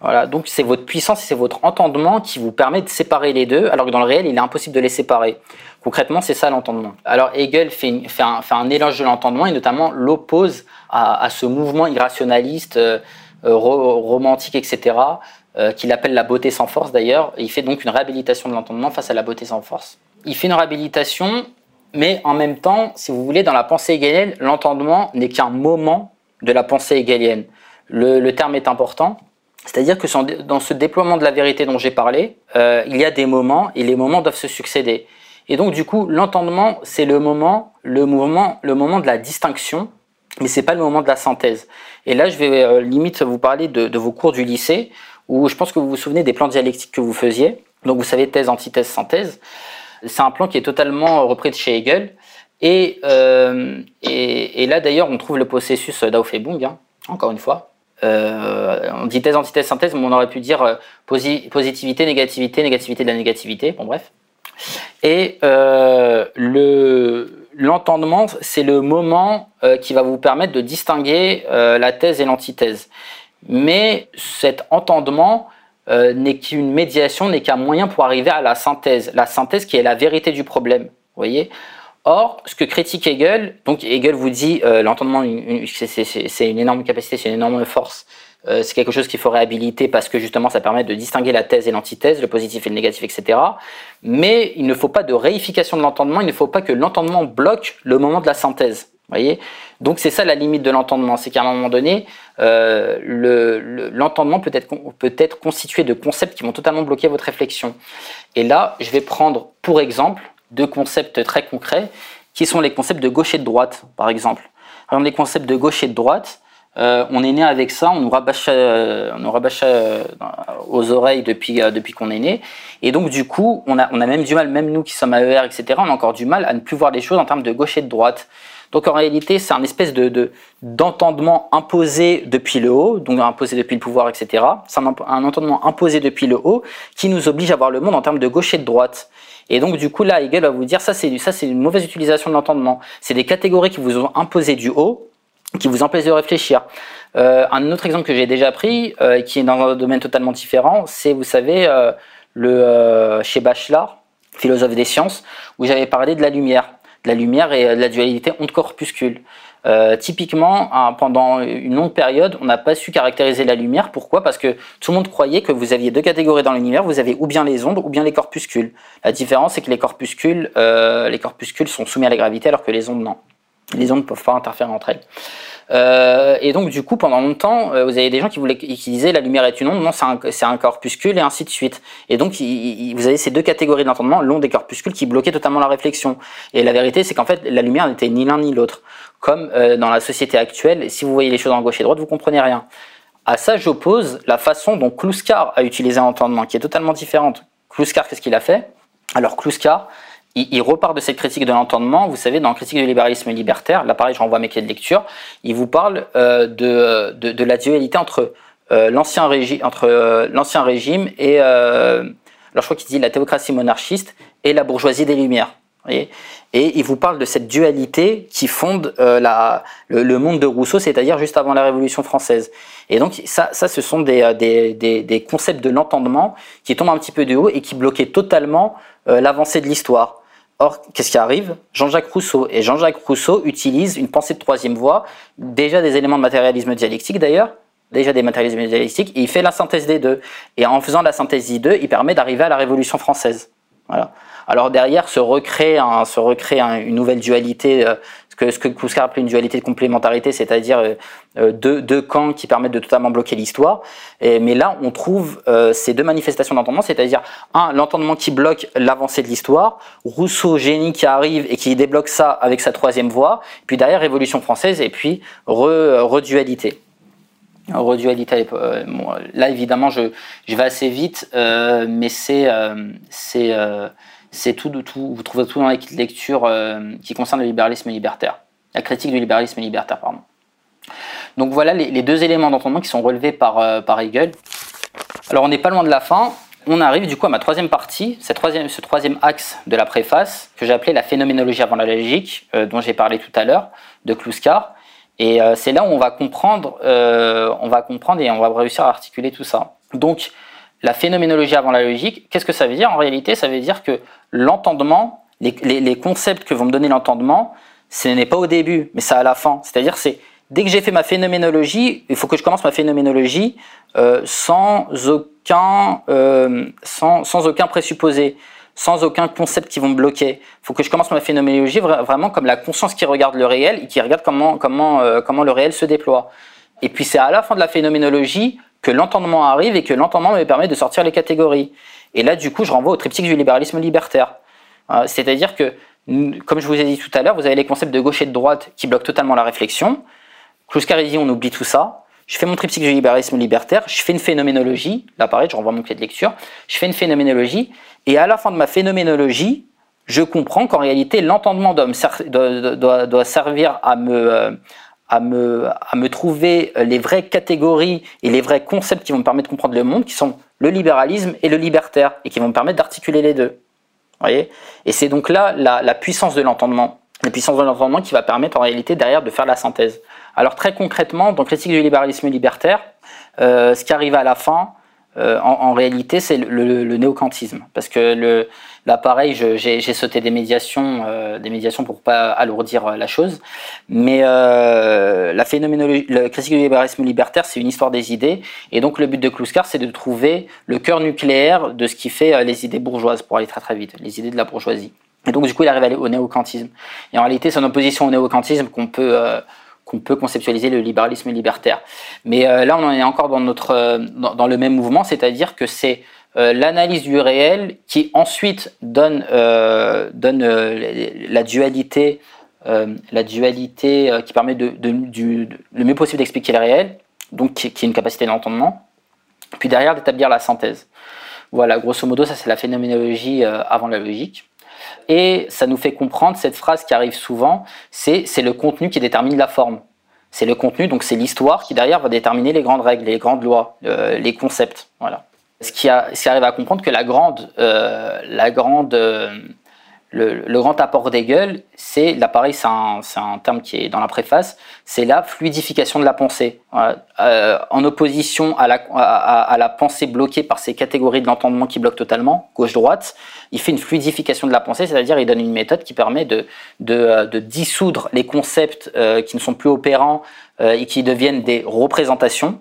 Voilà, donc c'est votre puissance et c'est votre entendement qui vous permet de séparer les deux, alors que dans le réel, il est impossible de les séparer. Concrètement, c'est ça l'entendement. Alors Hegel fait, un, éloge de l'entendement et notamment l'oppose à, ce mouvement irrationaliste, euh, romantique, etc., qu'il appelle la beauté sans force d'ailleurs. Il fait donc une réhabilitation de l'entendement face à la beauté sans force. Il fait une réhabilitation mais en même temps, si vous voulez, dans la pensée hegelienne, l'entendement n'est qu'un moment de la pensée hegelienne. Le, terme est important, c'est-à-dire que dans ce déploiement de la vérité dont j'ai parlé, euh, il y a des moments et les moments doivent se succéder. Et donc du coup, l'entendement, c'est le moment, le mouvement, le moment de la distinction, mais c'est pas le moment de la synthèse. Et là, je vais euh, limite vous parler de, vos cours du lycée, où je pense que vous vous souvenez des plans dialectiques que vous faisiez. Donc vous savez thèse, antithèse, synthèse. C'est un plan qui est totalement repris de chez Hegel. Et, euh, et, là, d'ailleurs, on trouve le processus d'Aufhebung, hein, encore une fois. euh, on dit thèse, antithèse, synthèse, mais on aurait pu dire euh, positivité, négativité, négativité de la négativité. Bon, bref. Et euh, le, l'entendement, c'est le moment qui va vous permettre de distinguer la thèse et l'antithèse. Mais cet entendement n'est qu'une médiation, n'est qu'un moyen pour arriver à la synthèse. La synthèse qui est la vérité du problème. Voyez Or, ce que critique Hegel, donc Hegel vous dit euh, l'entendement, c'est une énorme capacité, c'est une énorme force. Euh, c'est quelque chose qu'il faut réhabiliter parce que justement ça permet de distinguer la thèse et l'antithèse, le positif et le négatif, etc. Mais il ne faut pas de réification de l'entendement, il ne faut pas que l'entendement bloque le moment de la synthèse. Voyez Donc c'est ça la limite de l'entendement, c'est qu'à un moment donné, euh, l'entendement peut, être, peut être constitué de concepts qui vont totalement bloquer votre réflexion. Et là, je vais prendre pour exemple deux concepts très concrets, qui sont les concepts de gauche et de droite, par exemple. Par les concepts de gauche et de droite, euh, on est né avec ça, on nous rabâche, euh, on nous euh, aux oreilles depuis, depuis qu'on est né. Et donc, du coup, on a, on a même du mal, même nous qui sommes AER, etc., on a encore du mal à ne plus voir les choses en termes de gauche et de droite. Donc, en réalité, c'est un espèce de, d'entendement imposé depuis le haut, donc imposé depuis le pouvoir, etc. C'est un, entendement imposé depuis le haut qui nous oblige à voir le monde en termes de gauche et de droite. Et donc, du coup, là, Hegel va vous dire, ça, c'est, ça, c'est une mauvaise utilisation de l'entendement. C'est des catégories qui vous ont imposé du haut, qui vous empêchent de réfléchir. Euh, un autre exemple que j'ai déjà pris, euh, qui est dans un domaine totalement différent, c'est, vous savez, euh, le, chez Bachelard, philosophe des sciences, où j'avais parlé de la lumière, de la lumière et de la dualité onde-corpuscule. Typiquement, pendant une longue période, on n'a pas su caractériser la lumière. Pourquoi? Parce que tout le monde croyait que vous aviez deux catégories dans l'univers. Vous avez ou bien les ondes ou bien les corpuscules. La différence, c'est que les corpuscules, les corpuscules sont soumis à la gravité alors que les ondes non. Les ondes ne peuvent pas interférer entre elles. Euh, et donc, du coup, pendant longtemps, euh, vous avez des gens qui, voulaient, qui disaient la lumière est une onde, non, c'est un, un, corpuscule, et ainsi de suite. Et donc, vous avez ces deux catégories d'entendement, l'onde et corpuscule, qui bloquaient totalement la réflexion. Et la vérité, c'est qu'en fait, la lumière n'était ni l'un ni l'autre. Comme euh, dans la société actuelle, si vous voyez les choses en gauche et droite, vous comprenez rien. À ça, j'oppose la façon dont Kluskar a utilisé l'entendement, qui est totalement différente. Kluskar, qu'est-ce qu'il a fait? Alors, Kluskar, il, repart de cette critique de l'entendement. Vous savez, dans critique du libéralisme libertaire, là pareil, je renvoie mes clés de lecture, il vous parle euh, de, de, la dualité entre euh, l'ancien régime, entre euh, l'ancien régime et, alors je crois qu'il dit la théocratie monarchiste et la bourgeoisie des Lumières. et il vous parle de cette dualité qui fonde la, le, monde de Rousseau, c'est-à-dire juste avant la Révolution française. Et donc ça, ça ce sont des, des, des concepts de l'entendement qui tombent un petit peu de haut et qui bloquaient totalement l'avancée de l'histoire. Or, qu'est-ce qui arrive? Jean-Jacques Rousseau. Et Jean-Jacques Rousseau utilise une pensée de troisième voie, déjà des éléments de matérialisme dialectique d'ailleurs, déjà des matérialismes dialectiques, et il fait la synthèse des deux. Et en faisant la synthèse des deux, il permet d'arriver à la Révolution française. Voilà. Alors derrière se recrée, un, une nouvelle dualité, euh, que, ce que Kluskar appelait une dualité de complémentarité, c'est-à-dire euh, euh, deux, camps qui permettent de totalement bloquer l'histoire. Mais là, on trouve ces deux manifestations d'entendement, c'est-à-dire un, l'entendement qui bloque l'avancée de l'histoire, Rousseau, génie qui arrive et qui débloque ça avec sa troisième voie, puis derrière Révolution française et puis redualité. Redualité, là évidemment je, je vais assez vite, mais c'est c'est c'est tout, tout, vous trouvez tout dans les lectures euh, qui concernent le libéralisme libertaire, la critique du libéralisme libertaire, pardon. Donc voilà les, deux éléments d'entendement qui sont relevés par, euh, par Hegel. Alors on n'est pas loin de la fin. On arrive du coup à ma troisième partie, cette troisième, ce troisième axe de la préface que j'ai appelé la phénoménologie avant la logique, euh, dont j'ai parlé tout à l'heure, de Kluskar. Et c'est là où on va comprendre, on va comprendre et on va réussir à articuler tout ça. Donc la phénoménologie avant la logique, qu'est-ce que ça veut dire? En réalité, ça veut dire que l'entendement, les, concepts que vont me donner l'entendement, ce n'est pas au début, mais c'est à la fin. C'est-à-dire, c'est dès que j'ai fait ma phénoménologie, il faut que je commence ma phénoménologie euh, sans aucun, euh, sans, aucun présupposé, sans aucun concept qui vont me bloquer. Il faut que je commence ma phénoménologie vraiment comme la conscience qui regarde le réel et qui regarde comment, comment, euh, comment le réel se déploie. Et puis c'est à la fin de la phénoménologie que l'entendement arrive et que l'entendement me permet de sortir les catégories. Et là, du coup, je renvoie au triptyque du libéralisme libertaire. Euh, c'est-à-dire que, comme je vous ai dit tout à l'heure, vous avez les concepts de gauche et de droite qui bloquent totalement la réflexion. Kluskar dit on oublie tout ça. Je fais mon triptyque du libéralisme libertaire, je fais une phénoménologie, là pareil, je renvoie mon clé de lecture, je fais une phénoménologie, et à la fin de ma phénoménologie, je comprends qu'en réalité, l'entendement doit, doit, servir euh, à me, à me trouver les vraies catégories et les vrais concepts qui vont me permettre de comprendre le monde, qui sont le libéralisme et le libertaire, et qui vont me permettre d'articuler les deux. Voyez? Et c'est donc là la, puissance de l'entendement, la puissance de l'entendement qui va permettre en réalité derrière de faire la synthèse. Alors très concrètement, dans Critique du libéralisme libertaire, euh, ce qui arrive à la fin, euh, en, réalité, c'est le, le, néocantisme. Parce que le, là, pareil, j'ai sauté des médiations, euh, des médiations pour pas alourdir la chose. Mais la phénoménologie, le critique du libéralisme libertaire, c'est une histoire des idées. Et donc, le but de Kluskar, c'est de trouver le cœur nucléaire de ce qui fait les idées bourgeoises, pour aller très très vite, les idées de la bourgeoisie. Et donc, du coup, il arrive à aller au néocantisme. Et en réalité, c'est en opposition au néocantisme qu'on peut qu'on peut conceptualiser le libéralisme libertaire. Mais euh, là, on en est encore euh, dans, le même mouvement, c'est-à-dire que c'est euh, l'analyse du réel qui ensuite donne, la dualité, qui permet de, le mieux possible d'expliquer le réel, donc qui, qui est une capacité d'entendement, puis derrière d'établir la synthèse. Voilà, grosso modo, ça c'est la phénoménologie avant la logique. Et ça nous fait comprendre cette phrase qui arrive souvent, c'est le contenu qui détermine la forme. C'est le contenu, donc c'est l'histoire qui derrière va déterminer les grandes règles, les grandes lois, euh, les concepts. Voilà. Ce qui, arrive à comprendre que la grande, euh, la grande le, grand apport d'Hegel, c'est, l'appareil, c'est un, terme qui est dans la préface, c'est la fluidification de la pensée. Euh, en opposition à la, pensée bloquée par ces catégories de l'entendement qui bloquent totalement, gauche-droite, il fait une fluidification de la pensée, c'est-à-dire il donne une méthode qui permet de, euh, dissoudre les concepts euh, qui ne sont plus opérants et qui deviennent des représentations.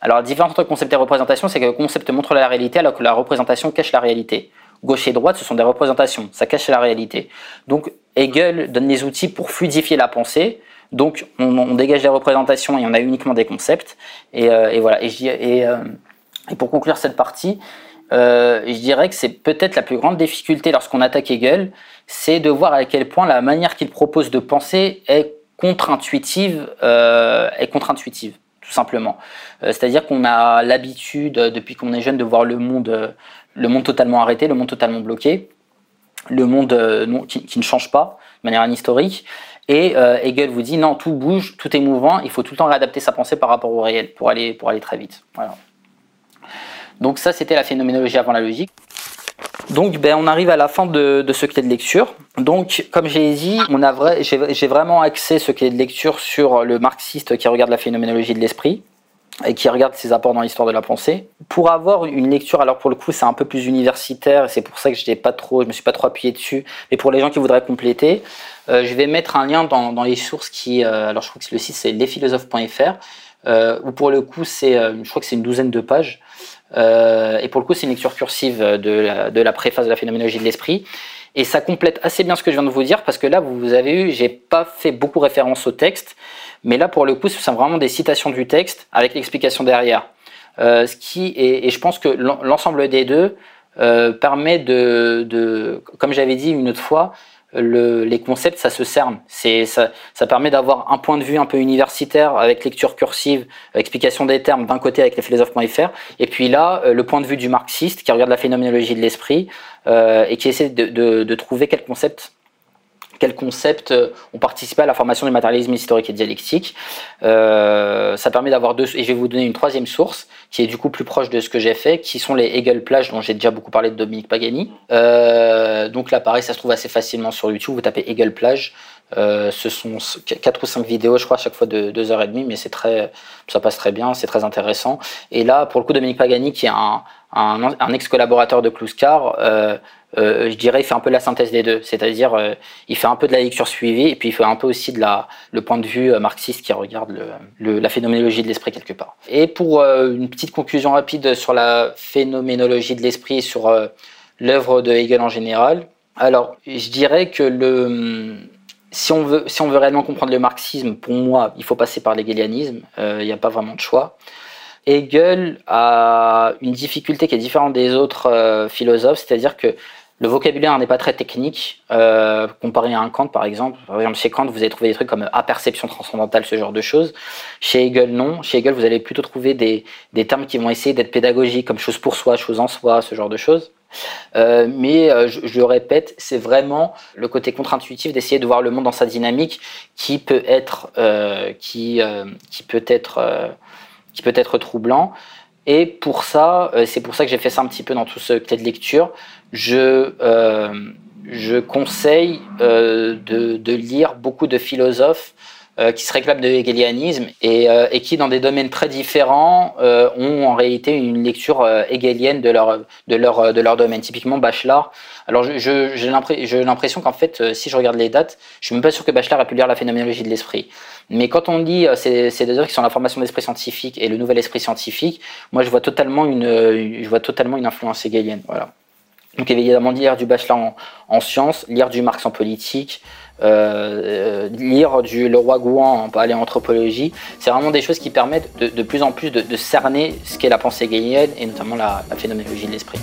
Alors la différence entre concept et représentation, c'est que le concept montre la réalité alors que la représentation cache la réalité gauche et droite, ce sont des représentations, ça cache la réalité. Donc Hegel donne les outils pour fluidifier la pensée. Donc on, dégage des représentations et on a uniquement des concepts. Et, euh, voilà. Euh, et, pour conclure cette partie, euh, je dirais que c'est peut-être la plus grande difficulté lorsqu'on attaque Hegel, c'est de voir à quel point la manière qu'il propose de penser est contre-intuitive, est contre-intuitive tout simplement. C'est-à-dire qu'on a l'habitude, depuis qu'on est jeune, de voir le monde le monde totalement arrêté, le monde totalement bloqué, le monde euh, qui, ne change pas de manière historique. Et euh, Hegel vous dit non, tout bouge, tout est mouvant, il faut tout le temps réadapter sa pensée par rapport au réel pour aller, pour aller très vite. Donc ça, c'était la phénoménologie avant la logique. Donc ben, on arrive à la fin de, ce clé de lecture. Donc comme j'ai dit, j'ai vraiment axé ce clé de lecture sur le marxiste qui regarde la phénoménologie de l'esprit et qui regarde ses apports dans l'histoire de la pensée. Pour avoir une lecture, alors pour le coup c'est un peu plus universitaire, c'est pour ça que je pas trop, je me suis pas trop appuyé dessus. Mais pour les gens qui voudraient compléter, euh, je vais mettre un lien dans, dans les sources qui, euh, alors je crois que le site c'est lesphilosophes.fr, euh, où pour le coup c'est, je crois que c'est une douzaine de pages. et pour le coup c'est une lecture cursive de la, de la préface de la phénoménologie de l'esprit. Et ça complète assez bien ce que je viens de vous dire parce que là, vous avez eu, j'ai pas fait beaucoup référence au texte, mais là, pour le coup, ce sont vraiment des citations du texte avec l'explication derrière. Euh, ce qui est, et je pense que l'ensemble des deux euh, permet de, de comme j'avais dit une autre fois, le, les concepts, ça se cerne. C'est, ça, ça permet d'avoir un point de vue un peu universitaire avec lecture cursive, explication des termes d'un côté avec les philosophes.fr, et puis là, euh, le point de vue du marxiste qui regarde la phénoménologie de l'esprit euh, et qui essaie de, de, de trouver quel concept quels concepts euh, ont participé à la formation du matérialisme historique et dialectique. Euh, ça permet d'avoir deux, et je vais vous donner une troisième source qui est du coup plus proche de ce que j'ai fait, qui sont les Hegel Plage dont j'ai déjà beaucoup parlé de Dominique Pagani. Euh, donc là, pareil, ça se trouve assez facilement sur YouTube. Vous tapez Hegel Plage. Ce sont quatre ou cinq vidéos, je crois, à chaque fois de deux heures et demie, mais c'est très, ça passe très bien, c'est très intéressant. Et là, pour le coup, Dominique Pagani, qui est un, un, ex-collaborateur de Kluskar, euh, euh, je dirais, il fait un peu la synthèse des deux. C'est-à-dire, euh, il fait un peu de la lecture suivie et puis il fait un peu aussi de la, le point de vue marxiste qui regarde le, la phénoménologie de l'esprit quelque part. Et pour une petite conclusion rapide sur la phénoménologie de l'esprit et sur l'œuvre de Hegel en général, alors je dirais que le, si on, veut, si on veut réellement comprendre le marxisme, pour moi, il faut passer par l'hegelianisme. Il n'y a pas vraiment de choix. Hegel a une difficulté qui est différente des autres euh, philosophes, c'est-à-dire que Le vocabulaire n'est pas très technique, euh, comparé à un Kant par exemple. Par exemple, chez Kant, vous allez trouver des trucs comme perception transcendantale, ce genre de choses. Chez Hegel, non. Chez Hegel, vous allez plutôt trouver des, termes qui vont essayer d'être pédagogiques, comme chose pour soi, chose en soi, ce genre de choses. Euh, mais euh, je, le répète, c'est vraiment le côté contre-intuitif d'essayer de voir le monde dans sa dynamique qui peut être, troublant. Et pour ça, c'est pour ça que j'ai fait ça un petit peu dans tout ce quai de lecture je, euh, je conseille euh, de, de, lire beaucoup de philosophes euh, qui se réclament de hegelianisme et, euh, et, qui, dans des domaines très différents, euh, ont en réalité une lecture hegelienne de leur, de, leur, de leur domaine. Typiquement, Bachelard. Alors, j'ai je, l'impression qu'en fait, si je regarde les dates, je suis même pas sûr que Bachelard a pu lire la phénoménologie de l'esprit. Mais quand on lit ces, ces deux œuvres qui sont la formation de l'esprit scientifique et le nouvel esprit scientifique, moi, je vois totalement une, je vois totalement une influence hegelienne. Voilà. Donc évidemment lire du bachelor en, en sciences, lire du Marx en politique, euh, lire du Leroy Gouan en, en anthropologie, c'est vraiment des choses qui permettent de, de plus en plus de, cerner ce qu'est la pensée hegelienne et notamment la, la phénoménologie de l'esprit.